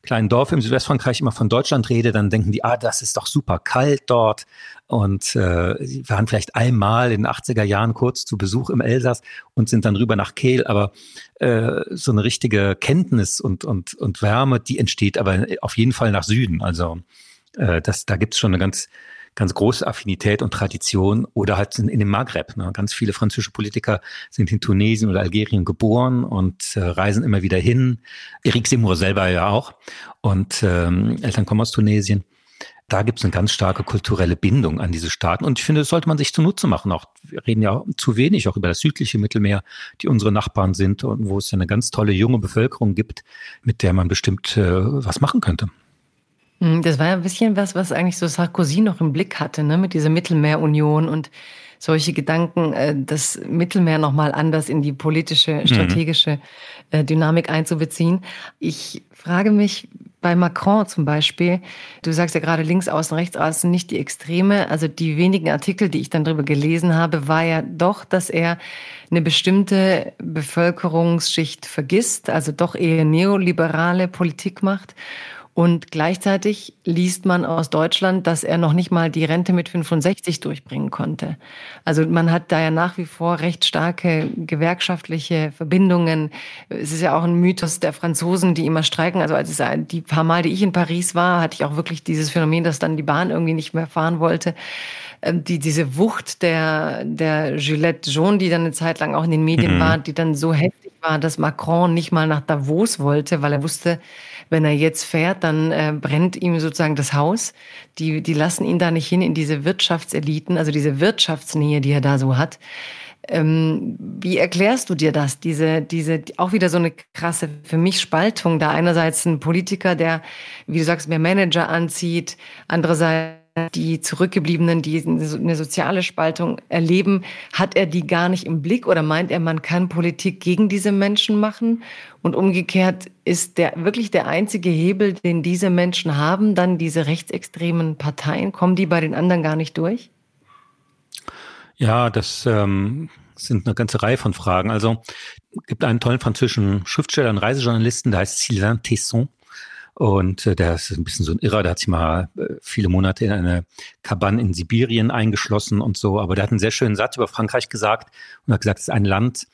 kleinen Dorf im Südwestfrankreich immer von Deutschland rede, dann denken die, ah, das ist doch super kalt dort. Und äh, sie waren vielleicht einmal in den 80er Jahren kurz zu Besuch im Elsass und sind dann rüber nach Kehl. Aber äh, so eine richtige Kenntnis und, und, und Wärme, die entsteht aber auf jeden Fall nach Süden. Also äh, das, da gibt's schon eine ganz ganz große Affinität und Tradition oder halt in, in dem Maghreb. Ne? Ganz viele französische Politiker sind in Tunesien oder Algerien geboren und äh, reisen immer wieder hin. Eric Zemmour selber ja auch und ähm, Eltern kommen aus Tunesien. Da gibt es eine ganz starke kulturelle Bindung an diese Staaten. Und ich finde, das sollte man sich zunutze machen. Auch, wir reden ja zu wenig auch über das südliche Mittelmeer, die unsere Nachbarn sind und wo es ja eine ganz tolle junge Bevölkerung gibt, mit der man bestimmt äh, was machen könnte. Hm, das war ja ein bisschen was, was eigentlich so Sarkozy noch im Blick hatte, ne? mit dieser Mittelmeerunion und solche Gedanken, äh, das Mittelmeer nochmal anders in die politische, mhm. strategische mhm. Dynamik einzubeziehen. Ich frage mich bei Macron zum Beispiel, du sagst ja gerade links außen, rechts außen, nicht die Extreme. Also die wenigen Artikel, die ich dann darüber gelesen habe, war ja doch, dass er eine bestimmte Bevölkerungsschicht vergisst, also doch eher neoliberale Politik macht und gleichzeitig liest man aus Deutschland, dass er noch nicht mal die Rente mit 65 durchbringen konnte. Also man hat da ja nach wie vor recht starke gewerkschaftliche Verbindungen. Es ist ja auch ein Mythos der Franzosen, die immer streiken. Also als es die paar Mal, die ich in Paris war, hatte ich auch wirklich dieses Phänomen, dass dann die Bahn irgendwie nicht mehr fahren wollte ähm, die, diese Wucht der, der Gillette Jaune, die dann eine Zeit lang auch in den Medien mhm. war, die dann so heftig war, dass Macron nicht mal nach Davos wollte, weil er wusste, wenn er jetzt fährt, dann äh, brennt ihm sozusagen das Haus. Die, die lassen ihn da nicht hin in diese Wirtschaftseliten, also diese Wirtschaftsnähe, die er da so hat. Ähm, wie erklärst du dir das? Diese, diese, auch wieder so eine krasse, für mich Spaltung. Da einerseits ein Politiker, der, wie du sagst, mehr Manager anzieht, andererseits die Zurückgebliebenen, die eine soziale Spaltung erleben, hat er die gar nicht im Blick oder meint er, man kann Politik gegen diese Menschen machen? Und umgekehrt ist der wirklich der einzige Hebel, den diese Menschen haben, dann diese rechtsextremen Parteien? Kommen die bei den anderen gar nicht durch? Ja, das ähm, sind eine ganze Reihe von Fragen. Also gibt einen tollen französischen Schriftsteller und Reisejournalisten, der heißt Sylvain Tesson. Und äh, der ist ein bisschen so ein Irrer, der hat sich mal äh, viele Monate in eine Kabane in Sibirien eingeschlossen und so. Aber der hat einen sehr schönen Satz über Frankreich gesagt und hat gesagt, es ist ein Land,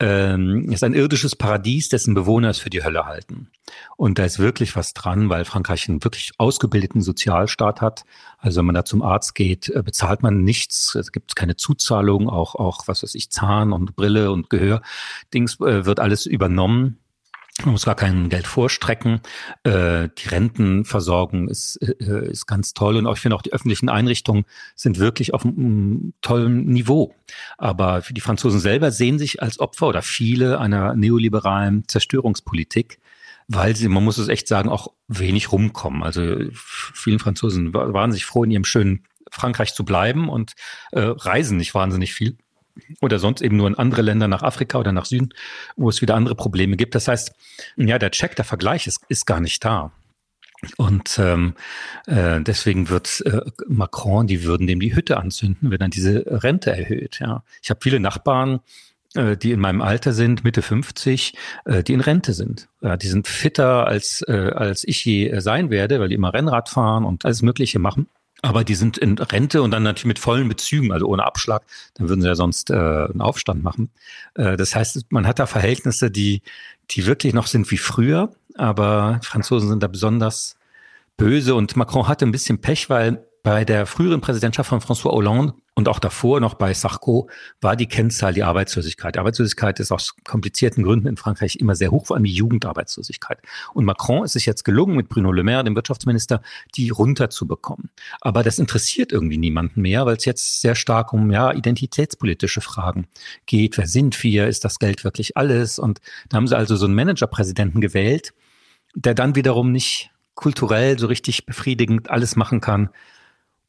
ähm, ist ein irdisches Paradies, dessen Bewohner es für die Hölle halten. Und da ist wirklich was dran, weil Frankreich einen wirklich ausgebildeten Sozialstaat hat. Also wenn man da zum Arzt geht, äh, bezahlt man nichts. Es gibt keine Zuzahlung, auch, auch, was weiß ich, Zahn und Brille und Gehör. Dings äh, wird alles übernommen. Man muss gar kein Geld vorstrecken. Äh, die Rentenversorgung ist, äh, ist ganz toll und auch, ich finde auch die öffentlichen Einrichtungen sind wirklich auf einem tollen Niveau. Aber die Franzosen selber sehen sich als Opfer oder viele einer neoliberalen Zerstörungspolitik, weil sie, man muss es echt sagen, auch wenig rumkommen. Also vielen Franzosen waren sich froh, in ihrem schönen Frankreich zu bleiben und äh, reisen nicht wahnsinnig viel oder sonst eben nur in andere Länder nach Afrika oder nach Süden, wo es wieder andere Probleme gibt. Das heißt, ja, der Check, der Vergleich ist, ist gar nicht da. Und ähm, äh, deswegen wird äh, Macron, die würden dem die Hütte anzünden, wenn er diese Rente erhöht. Ja, ich habe viele Nachbarn, äh, die in meinem Alter sind, Mitte 50, äh, die in Rente sind. Ja, die sind fitter als äh, als ich je sein werde, weil die immer Rennrad fahren und alles Mögliche machen. Aber die sind in Rente und dann natürlich mit vollen Bezügen, also ohne Abschlag. Dann würden sie ja sonst äh, einen Aufstand machen. Äh, das heißt, man hat da Verhältnisse, die, die wirklich noch sind wie früher. Aber Franzosen sind da besonders böse und Macron hatte ein bisschen Pech, weil bei der früheren Präsidentschaft von François Hollande und auch davor noch bei Sarko war die Kennzahl die Arbeitslosigkeit. Arbeitslosigkeit ist aus komplizierten Gründen in Frankreich immer sehr hoch, vor allem die Jugendarbeitslosigkeit. Und Macron ist es jetzt gelungen, mit Bruno Le Maire, dem Wirtschaftsminister, die runterzubekommen. Aber das interessiert irgendwie niemanden mehr, weil es jetzt sehr stark um ja, identitätspolitische Fragen geht. Wer sind wir? Ist das Geld wirklich alles? Und da haben sie also so einen Managerpräsidenten gewählt, der dann wiederum nicht kulturell so richtig befriedigend alles machen kann,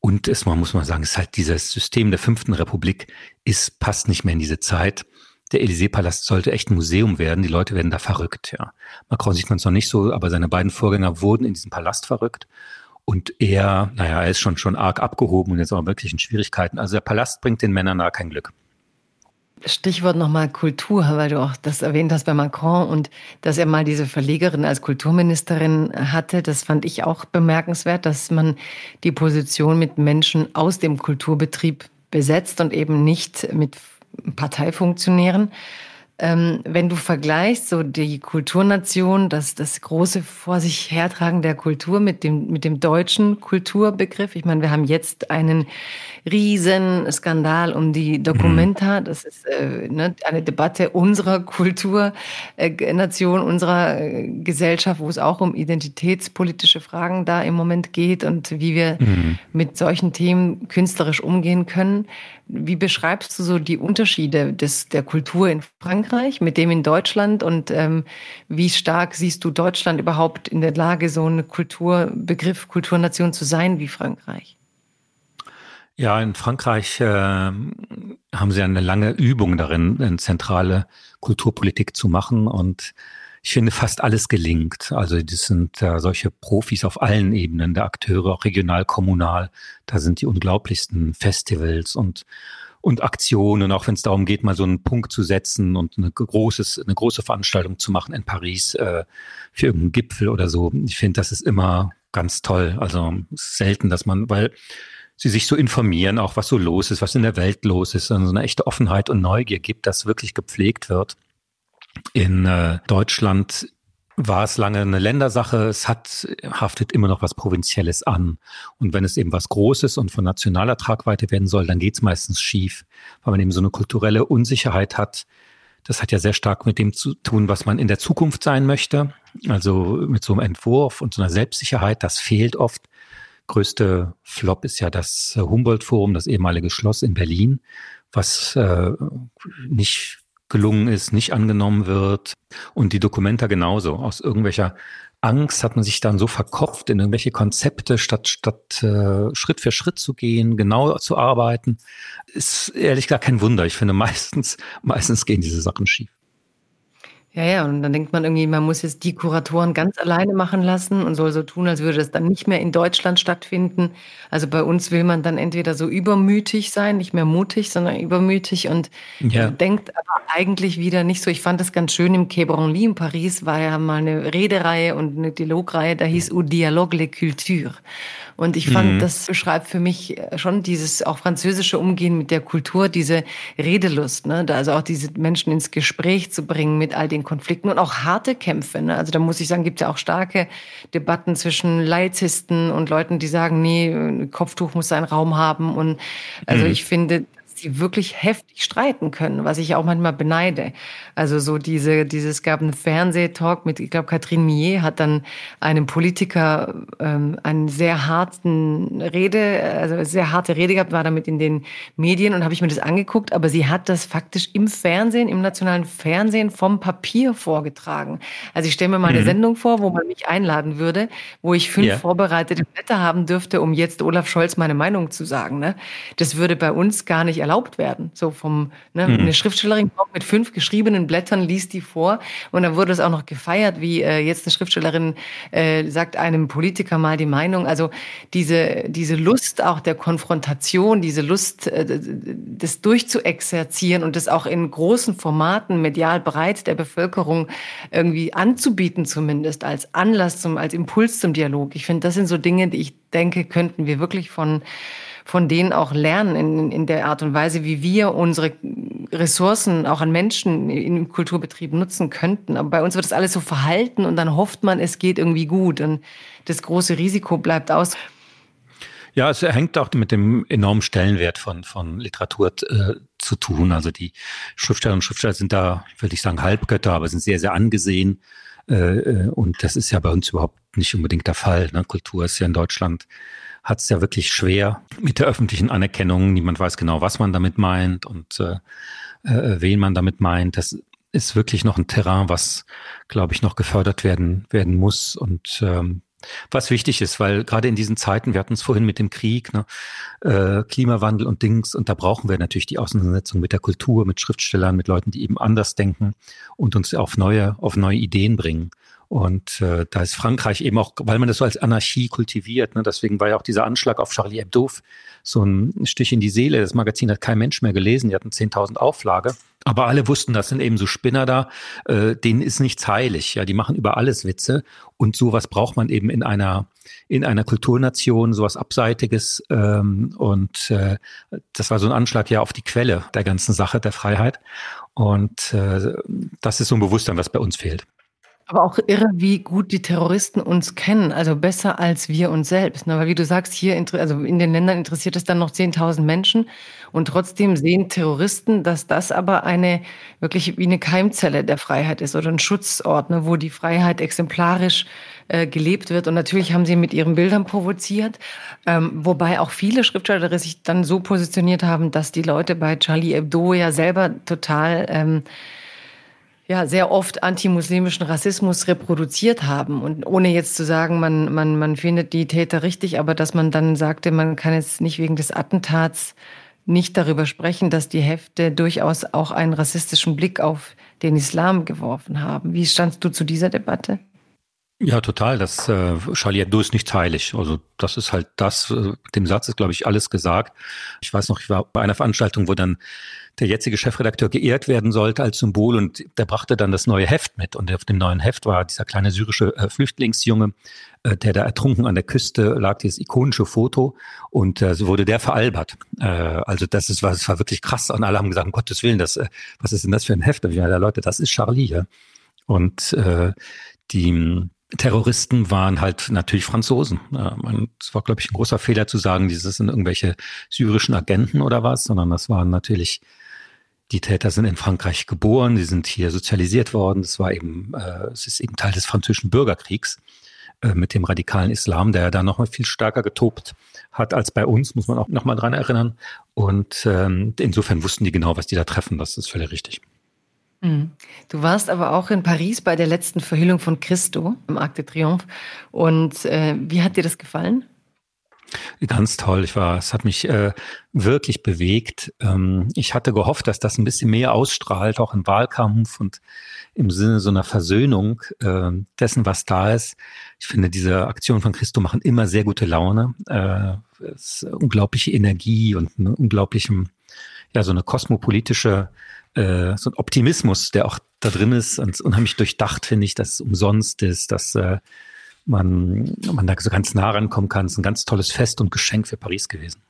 und es, man muss mal sagen, es ist halt dieses System der fünften Republik ist, passt nicht mehr in diese Zeit. Der Élysée-Palast sollte echt ein Museum werden. Die Leute werden da verrückt, ja. Macron sieht man es noch nicht so, aber seine beiden Vorgänger wurden in diesem Palast verrückt. Und er, naja, er ist schon, schon arg abgehoben und jetzt auch wirklich in Schwierigkeiten. Also der Palast bringt den Männern da kein Glück. Stichwort nochmal Kultur, weil du auch das erwähnt hast bei Macron und dass er mal diese Verlegerin als Kulturministerin hatte. Das fand ich auch bemerkenswert, dass man die Position mit Menschen aus dem Kulturbetrieb besetzt und eben nicht mit Parteifunktionären. Ähm, wenn du vergleichst, so die Kulturnation, das, das große vor sich hertragen der Kultur mit dem, mit dem deutschen Kulturbegriff. Ich meine, wir haben jetzt einen Riesenskandal um die Documenta. Mhm. Das ist äh, ne, eine Debatte unserer Kulturnation, äh, unserer äh, Gesellschaft, wo es auch um identitätspolitische Fragen da im Moment geht und wie wir mhm. mit solchen Themen künstlerisch umgehen können. Wie beschreibst du so die Unterschiede des, der Kultur in Frankreich mit dem in Deutschland und ähm, wie stark siehst du Deutschland überhaupt in der Lage, so eine Kulturbegriff, Kulturnation zu sein wie Frankreich? Ja, in Frankreich äh, haben sie eine lange Übung darin, eine zentrale Kulturpolitik zu machen und ich finde, fast alles gelingt. Also das sind äh, solche Profis auf allen Ebenen der Akteure, auch regional, kommunal. Da sind die unglaublichsten Festivals und und Aktionen, auch wenn es darum geht, mal so einen Punkt zu setzen und eine, großes, eine große Veranstaltung zu machen in Paris äh, für irgendeinen Gipfel oder so. Ich finde, das ist immer ganz toll. Also selten, dass man, weil sie sich so informieren, auch was so los ist, was in der Welt los ist, so eine echte Offenheit und Neugier gibt, dass wirklich gepflegt wird. In äh, Deutschland war es lange eine Ländersache. Es hat, haftet immer noch was Provinzielles an. Und wenn es eben was Großes und von nationaler Tragweite werden soll, dann geht es meistens schief, weil man eben so eine kulturelle Unsicherheit hat. Das hat ja sehr stark mit dem zu tun, was man in der Zukunft sein möchte. Also mit so einem Entwurf und so einer Selbstsicherheit, das fehlt oft. Größte Flop ist ja das Humboldt-Forum, das ehemalige Schloss in Berlin, was äh, nicht gelungen ist, nicht angenommen wird. Und die Dokumenta genauso. Aus irgendwelcher Angst hat man sich dann so verkopft in irgendwelche Konzepte, statt, statt äh, Schritt für Schritt zu gehen, genau zu arbeiten. Ist ehrlich gesagt kein Wunder. Ich finde, meistens, meistens gehen diese Sachen schief. Ja, ja, und dann denkt man irgendwie, man muss jetzt die Kuratoren ganz alleine machen lassen und soll so tun, als würde es dann nicht mehr in Deutschland stattfinden. Also bei uns will man dann entweder so übermütig sein, nicht mehr mutig, sondern übermütig und ja. denkt aber eigentlich wieder nicht so. Ich fand das ganz schön im Quai Branly in Paris, war ja mal eine Redereihe und eine Dialogreihe, da hieß Au Dialogue les Cultures. Und ich fand, mhm. das beschreibt für mich schon dieses auch französische Umgehen mit der Kultur, diese Redelust, ne? also auch diese Menschen ins Gespräch zu bringen mit all den Konflikten und auch harte Kämpfe. Ne? Also da muss ich sagen, gibt es ja auch starke Debatten zwischen Laizisten und Leuten, die sagen, nee, Kopftuch muss seinen Raum haben. Und also mhm. ich finde, die wirklich heftig streiten können, was ich auch manchmal beneide. Also so diese, dieses gab einen Fernsehtalk mit, ich glaube, Catherine Millet hat dann einem Politiker ähm, einen sehr harten Rede, also sehr harte Rede gehabt, war damit in den Medien und habe ich mir das angeguckt, aber sie hat das faktisch im Fernsehen, im nationalen Fernsehen vom Papier vorgetragen. Also ich stelle mir mal eine mhm. Sendung vor, wo man mich einladen würde, wo ich fünf ja. vorbereitete Blätter haben dürfte, um jetzt Olaf Scholz meine Meinung zu sagen. Ne? Das würde bei uns gar nicht erlaubt erlaubt werden. So vom, ne, mhm. eine Schriftstellerin kommt mit fünf geschriebenen Blättern, liest die vor und dann wurde es auch noch gefeiert, wie äh, jetzt eine Schriftstellerin äh, sagt einem Politiker mal die Meinung. Also diese, diese Lust auch der Konfrontation, diese Lust, äh, das durchzuexerzieren und das auch in großen Formaten medial breit der Bevölkerung irgendwie anzubieten, zumindest als Anlass zum, als Impuls zum Dialog. Ich finde, das sind so Dinge, die ich denke, könnten wir wirklich von von denen auch lernen in, in der Art und Weise, wie wir unsere Ressourcen auch an Menschen im Kulturbetrieb nutzen könnten. Aber bei uns wird das alles so verhalten und dann hofft man, es geht irgendwie gut und das große Risiko bleibt aus. Ja, es hängt auch mit dem enormen Stellenwert von, von Literatur äh, zu tun. Also die Schriftsteller und Schriftsteller sind da, würde ich sagen, Halbgötter, aber sind sehr, sehr angesehen. Äh, äh, und das ist ja bei uns überhaupt nicht unbedingt der Fall. Ne? Kultur ist ja in Deutschland hat es ja wirklich schwer mit der öffentlichen Anerkennung. Niemand weiß genau, was man damit meint und äh, äh, wen man damit meint. Das ist wirklich noch ein Terrain, was, glaube ich, noch gefördert werden, werden muss und ähm, was wichtig ist, weil gerade in diesen Zeiten, wir hatten es vorhin mit dem Krieg, ne, äh, Klimawandel und Dings, und da brauchen wir natürlich die Auseinandersetzung mit der Kultur, mit Schriftstellern, mit Leuten, die eben anders denken und uns auf neue, auf neue Ideen bringen. Und äh, da ist Frankreich eben auch, weil man das so als Anarchie kultiviert, ne, deswegen war ja auch dieser Anschlag auf Charlie Hebdo so ein Stich in die Seele. Das Magazin hat kein Mensch mehr gelesen, die hatten 10.000 Auflage. Aber alle wussten, das sind eben so Spinner da, äh, denen ist nichts heilig. Ja, die machen über alles Witze. Und sowas braucht man eben in einer, in einer Kulturnation, sowas Abseitiges. Ähm, und äh, das war so ein Anschlag ja auf die Quelle der ganzen Sache, der Freiheit. Und äh, das ist so ein Bewusstsein, was bei uns fehlt. Aber auch irre, wie gut die Terroristen uns kennen, also besser als wir uns selbst. Ne? Weil wie du sagst, hier, also in den Ländern interessiert es dann noch 10.000 Menschen und trotzdem sehen Terroristen, dass das aber eine wirklich wie eine Keimzelle der Freiheit ist oder ein Schutzort, ne, wo die Freiheit exemplarisch äh, gelebt wird. Und natürlich haben sie mit ihren Bildern provoziert, ähm, wobei auch viele Schriftsteller sich dann so positioniert haben, dass die Leute bei Charlie Hebdo ja selber total ähm, ja, sehr oft antimuslimischen Rassismus reproduziert haben. Und ohne jetzt zu sagen, man, man, man findet die Täter richtig, aber dass man dann sagte, man kann jetzt nicht wegen des Attentats nicht darüber sprechen, dass die Hefte durchaus auch einen rassistischen Blick auf den Islam geworfen haben. Wie standst du zu dieser Debatte? Ja, total. Das äh, Charlie Hebdo ist nicht heilig. Also das ist halt das, äh, dem Satz ist, glaube ich, alles gesagt. Ich weiß noch, ich war bei einer Veranstaltung, wo dann der jetzige Chefredakteur geehrt werden sollte als Symbol und der brachte dann das neue Heft mit. Und auf dem neuen Heft war dieser kleine syrische äh, Flüchtlingsjunge, äh, der da ertrunken an der Küste lag, dieses ikonische Foto und äh, so wurde der veralbert. Äh, also das ist, war, das war wirklich krass und alle haben gesagt, um Gottes Willen, das, äh, was ist denn das für ein Heft? Und ich meine, Leute, das ist Charlie. Ja? Und äh, die Terroristen waren halt natürlich Franzosen. Es war, glaube ich, ein großer Fehler zu sagen, dieses sind irgendwelche syrischen Agenten oder was, sondern das waren natürlich, die Täter sind in Frankreich geboren, die sind hier sozialisiert worden. Es war eben, äh, es ist eben Teil des französischen Bürgerkriegs äh, mit dem radikalen Islam, der ja da nochmal viel stärker getobt hat als bei uns, muss man auch nochmal dran erinnern. Und ähm, insofern wussten die genau, was die da treffen. Das ist völlig richtig. Mhm. Du warst aber auch in Paris bei der letzten Verhüllung von Christo im Arc de Triomphe. Und äh, wie hat dir das gefallen? Ganz toll. Ich war, es hat mich äh, wirklich bewegt. Ähm, ich hatte gehofft, dass das ein bisschen mehr ausstrahlt, auch im Wahlkampf und im Sinne so einer Versöhnung äh, dessen, was da ist. Ich finde, diese Aktionen von Christo machen immer sehr gute Laune. Äh, es ist unglaubliche Energie und eine unglaubliche, ja, so eine kosmopolitische äh, so ein Optimismus, der auch da drin ist und unheimlich durchdacht, finde ich, dass es umsonst ist, dass äh, man, man da so ganz nah rankommen kann. Es ist ein ganz tolles Fest und Geschenk für Paris gewesen.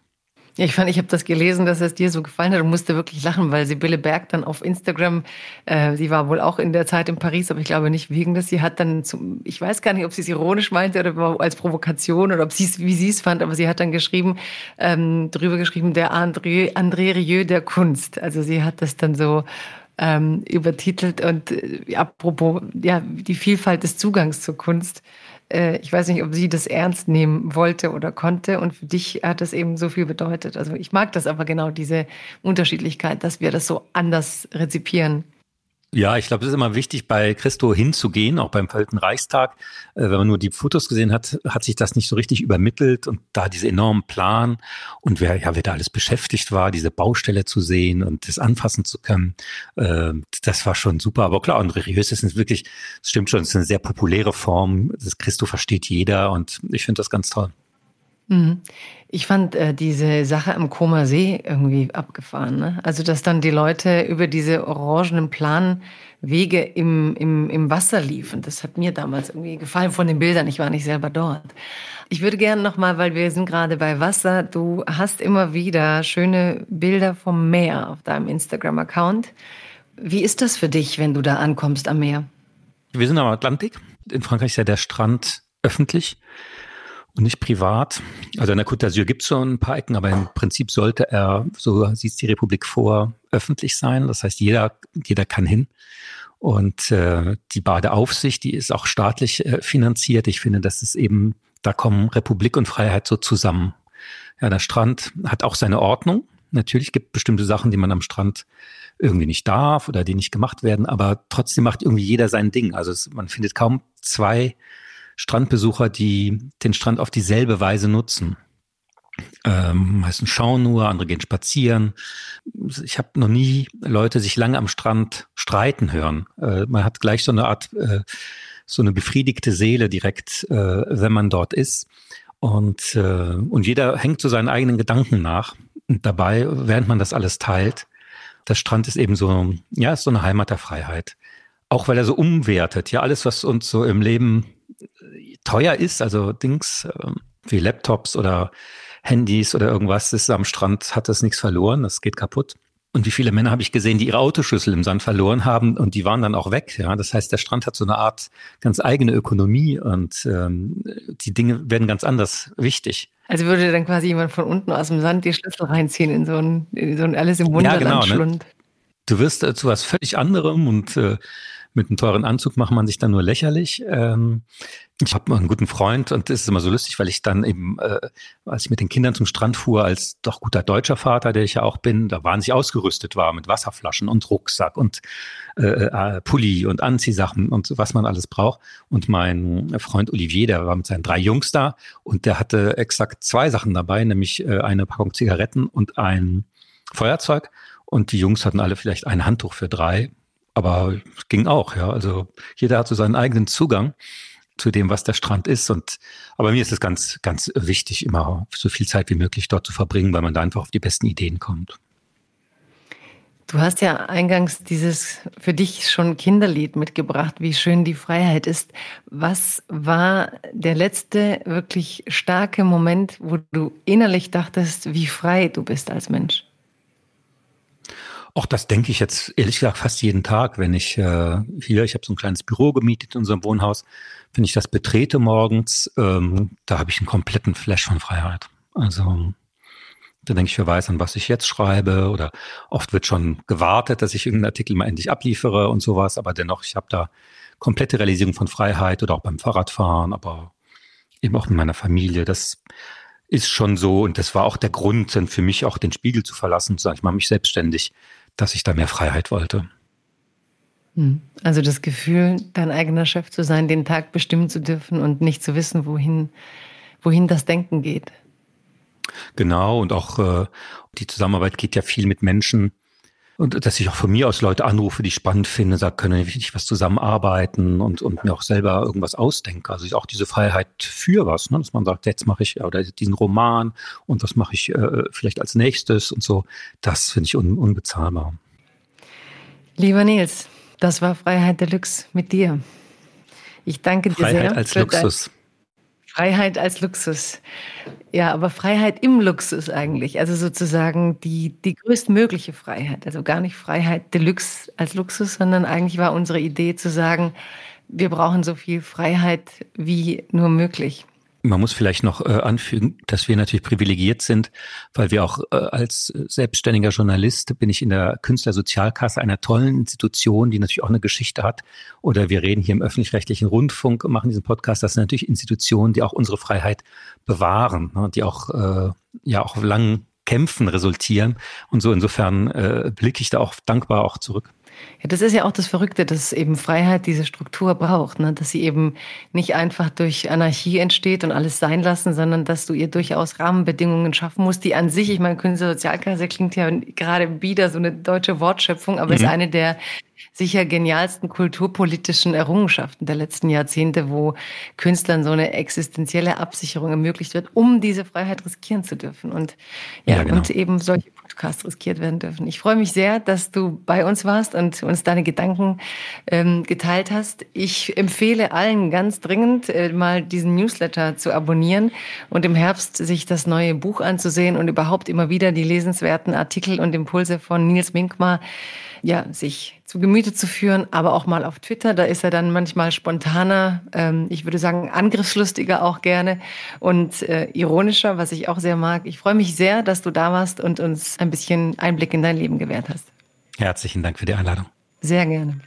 Ja, ich fand, ich habe das gelesen, dass es dir so gefallen hat und musste wirklich lachen, weil Sibylle Berg dann auf Instagram, äh, sie war wohl auch in der Zeit in Paris, aber ich glaube nicht wegen des, sie hat dann, zum, ich weiß gar nicht, ob sie es ironisch meinte oder als Provokation oder ob sie es, wie sie es fand, aber sie hat dann geschrieben, ähm, drüber geschrieben, der André, André Rieu der Kunst. Also sie hat das dann so ähm, übertitelt und äh, apropos, ja, die Vielfalt des Zugangs zur Kunst äh, ich weiß nicht, ob sie das ernst nehmen wollte oder konnte. Und für dich hat das eben so viel bedeutet. Also ich mag das aber genau, diese Unterschiedlichkeit, dass wir das so anders rezipieren. Ja, ich glaube, es ist immer wichtig, bei Christo hinzugehen, auch beim Verhalten Reichstag. Äh, wenn man nur die Fotos gesehen hat, hat sich das nicht so richtig übermittelt und da diese enormen Plan und wer, ja, wer da alles beschäftigt war, diese Baustelle zu sehen und das anfassen zu können, äh, das war schon super. Aber klar, und religiös ist wirklich, es stimmt schon, es ist eine sehr populäre Form. Das Christo versteht jeder und ich finde das ganz toll. Mhm. Ich fand äh, diese Sache am Koma See irgendwie abgefahren. Ne? Also, dass dann die Leute über diese orangenen Planwege im, im, im Wasser liefen. Das hat mir damals irgendwie gefallen von den Bildern. Ich war nicht selber dort. Ich würde gerne nochmal, weil wir sind gerade bei Wasser, du hast immer wieder schöne Bilder vom Meer auf deinem Instagram-Account. Wie ist das für dich, wenn du da ankommst am Meer? Wir sind am Atlantik. In Frankreich ist ja der Strand öffentlich und nicht privat. Also in der Côte d'Azur gibt es schon ein paar Ecken, aber im Prinzip sollte er, so sieht es die Republik vor, öffentlich sein. Das heißt, jeder, jeder kann hin. Und äh, die Badeaufsicht, die ist auch staatlich äh, finanziert. Ich finde, das ist eben, da kommen Republik und Freiheit so zusammen. Ja, der Strand hat auch seine Ordnung. Natürlich gibt es bestimmte Sachen, die man am Strand irgendwie nicht darf oder die nicht gemacht werden, aber trotzdem macht irgendwie jeder sein Ding. Also es, man findet kaum zwei Strandbesucher, die den Strand auf dieselbe Weise nutzen. Ähm, meistens schauen nur, andere gehen spazieren. Ich habe noch nie Leute sich lange am Strand streiten hören. Äh, man hat gleich so eine Art, äh, so eine befriedigte Seele direkt, äh, wenn man dort ist. Und, äh, und jeder hängt so seinen eigenen Gedanken nach. Und dabei, während man das alles teilt, der Strand ist eben so, ja, ist so eine Heimat der Freiheit. Auch weil er so umwertet. Ja, alles, was uns so im Leben teuer ist, also Dings äh, wie Laptops oder Handys oder irgendwas, ist am Strand, hat das nichts verloren, das geht kaputt. Und wie viele Männer habe ich gesehen, die ihre Autoschlüssel im Sand verloren haben und die waren dann auch weg. Ja, das heißt, der Strand hat so eine Art ganz eigene Ökonomie und ähm, die Dinge werden ganz anders wichtig. Also würde dann quasi jemand von unten aus dem Sand die Schlüssel reinziehen in so ein, in so ein alles im Wunderland ja, genau, ne? Du wirst äh, zu was völlig anderem und äh, mit einem teuren Anzug macht man sich dann nur lächerlich. Ähm, ich habe einen guten Freund und es ist immer so lustig, weil ich dann eben, äh, als ich mit den Kindern zum Strand fuhr, als doch guter deutscher Vater, der ich ja auch bin, da wahnsinnig ausgerüstet war mit Wasserflaschen und Rucksack und äh, äh, Pulli und Anziehsachen und was man alles braucht. Und mein Freund Olivier, der war mit seinen drei Jungs da und der hatte exakt zwei Sachen dabei, nämlich äh, eine Packung Zigaretten und ein Feuerzeug. Und die Jungs hatten alle vielleicht ein Handtuch für drei aber es ging auch, ja. Also jeder hat so seinen eigenen Zugang zu dem, was der Strand ist. Und aber mir ist es ganz, ganz wichtig, immer so viel Zeit wie möglich dort zu verbringen, weil man da einfach auf die besten Ideen kommt. Du hast ja eingangs dieses für dich schon Kinderlied mitgebracht, wie schön die Freiheit ist. Was war der letzte wirklich starke Moment, wo du innerlich dachtest, wie frei du bist als Mensch? Auch das denke ich jetzt ehrlich gesagt fast jeden Tag, wenn ich äh, hier, ich habe so ein kleines Büro gemietet in unserem Wohnhaus, wenn ich das betrete morgens, ähm, da habe ich einen kompletten Flash von Freiheit. Also da denke ich, wer weiß, an was ich jetzt schreibe oder oft wird schon gewartet, dass ich irgendeinen Artikel mal endlich abliefere und sowas, aber dennoch, ich habe da komplette Realisierung von Freiheit oder auch beim Fahrradfahren, aber eben auch in meiner Familie. Das ist schon so und das war auch der Grund, dann für mich auch den Spiegel zu verlassen, zu sagen, ich mache mich selbstständig dass ich da mehr Freiheit wollte. Hm. Also das Gefühl, dein eigener Chef zu sein, den Tag bestimmen zu dürfen und nicht zu wissen, wohin, wohin das Denken geht. Genau, und auch äh, die Zusammenarbeit geht ja viel mit Menschen, und dass ich auch von mir aus Leute anrufe, die ich spannend finde, sage, können wir nicht was zusammenarbeiten und, und mir auch selber irgendwas ausdenke. Also auch diese Freiheit für was, ne? dass man sagt, jetzt mache ich oder diesen Roman und was mache ich äh, vielleicht als nächstes und so. Das finde ich un, unbezahlbar. Lieber Nils, das war Freiheit Deluxe mit dir. Ich danke dir Freiheit sehr. Freiheit als Luxus. Freiheit als Luxus. Ja, aber Freiheit im Luxus eigentlich. Also sozusagen die, die größtmögliche Freiheit. Also gar nicht Freiheit Deluxe als Luxus, sondern eigentlich war unsere Idee zu sagen, wir brauchen so viel Freiheit wie nur möglich. Man muss vielleicht noch äh, anfügen, dass wir natürlich privilegiert sind, weil wir auch äh, als selbstständiger Journalist bin ich in der Künstlersozialkasse einer tollen Institution, die natürlich auch eine Geschichte hat. Oder wir reden hier im öffentlich-rechtlichen Rundfunk, machen diesen Podcast. Das sind natürlich Institutionen, die auch unsere Freiheit bewahren, ne, die auch äh, ja auch langen Kämpfen resultieren. Und so insofern äh, blicke ich da auch dankbar auch zurück. Ja, das ist ja auch das Verrückte, dass eben Freiheit diese Struktur braucht, ne? dass sie eben nicht einfach durch Anarchie entsteht und alles sein lassen, sondern dass du ihr durchaus Rahmenbedingungen schaffen musst, die an sich, ich meine, Künstlersozialkasse klingt ja gerade wieder so eine deutsche Wortschöpfung, aber mhm. ist eine der sicher genialsten kulturpolitischen Errungenschaften der letzten Jahrzehnte, wo Künstlern so eine existenzielle Absicherung ermöglicht wird, um diese Freiheit riskieren zu dürfen und ja, ja genau. und eben solche Podcasts riskiert werden dürfen. Ich freue mich sehr, dass du bei uns warst und uns deine Gedanken ähm, geteilt hast. Ich empfehle allen ganz dringend äh, mal diesen Newsletter zu abonnieren und im Herbst sich das neue Buch anzusehen und überhaupt immer wieder die lesenswerten Artikel und Impulse von Nils Minkmar ja, sich zu Gemüte zu führen, aber auch mal auf Twitter. Da ist er dann manchmal spontaner, ähm, ich würde sagen angriffslustiger auch gerne und äh, ironischer, was ich auch sehr mag. Ich freue mich sehr, dass du da warst und uns ein bisschen Einblick in dein Leben gewährt hast. Herzlichen Dank für die Einladung. Sehr gerne.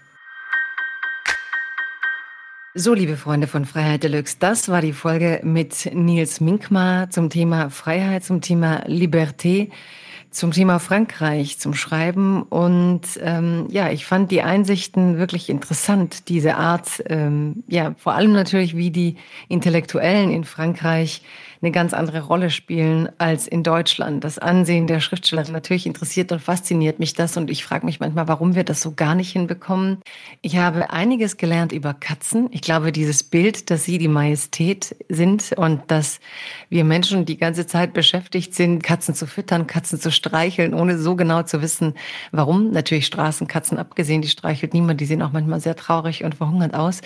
So, liebe Freunde von Freiheit Deluxe, das war die Folge mit Nils Minkmar zum Thema Freiheit, zum Thema Liberté zum Thema Frankreich, zum Schreiben. Und ähm, ja, ich fand die Einsichten wirklich interessant, diese Art, ähm, ja, vor allem natürlich, wie die Intellektuellen in Frankreich eine ganz andere Rolle spielen als in Deutschland. Das Ansehen der Schriftsteller natürlich interessiert und fasziniert mich das und ich frage mich manchmal, warum wir das so gar nicht hinbekommen. Ich habe einiges gelernt über Katzen. Ich glaube, dieses Bild, dass sie die Majestät sind und dass wir Menschen die ganze Zeit beschäftigt sind, Katzen zu füttern, Katzen zu streicheln, ohne so genau zu wissen, warum. Natürlich Straßenkatzen abgesehen, die streichelt niemand, die sehen auch manchmal sehr traurig und verhungert aus.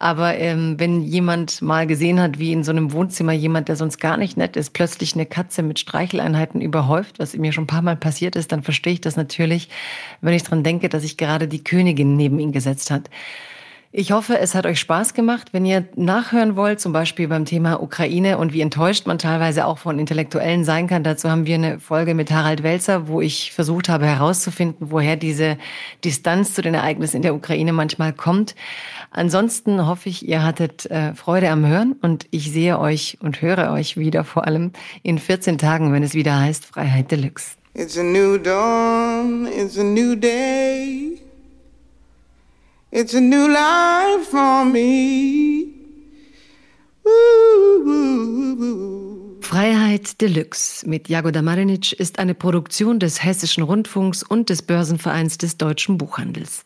Aber ähm, wenn jemand mal gesehen hat, wie in so einem Wohnzimmer jemand, der sonst gar nicht nett ist, plötzlich eine Katze mit Streicheleinheiten überhäuft, was mir schon ein paar Mal passiert ist, dann verstehe ich das natürlich, wenn ich dran denke, dass sich gerade die Königin neben ihn gesetzt hat. Ich hoffe, es hat euch Spaß gemacht. Wenn ihr nachhören wollt, zum Beispiel beim Thema Ukraine und wie enttäuscht man teilweise auch von Intellektuellen sein kann, dazu haben wir eine Folge mit Harald Welzer, wo ich versucht habe herauszufinden, woher diese Distanz zu den Ereignissen in der Ukraine manchmal kommt. Ansonsten hoffe ich, ihr hattet äh, Freude am Hören und ich sehe euch und höre euch wieder vor allem in 14 Tagen, wenn es wieder heißt Freiheit Deluxe. It's a new dawn, it's a new day. It's a new life for me. Freiheit Deluxe mit Jagoda Marinic ist eine Produktion des Hessischen Rundfunks und des Börsenvereins des Deutschen Buchhandels.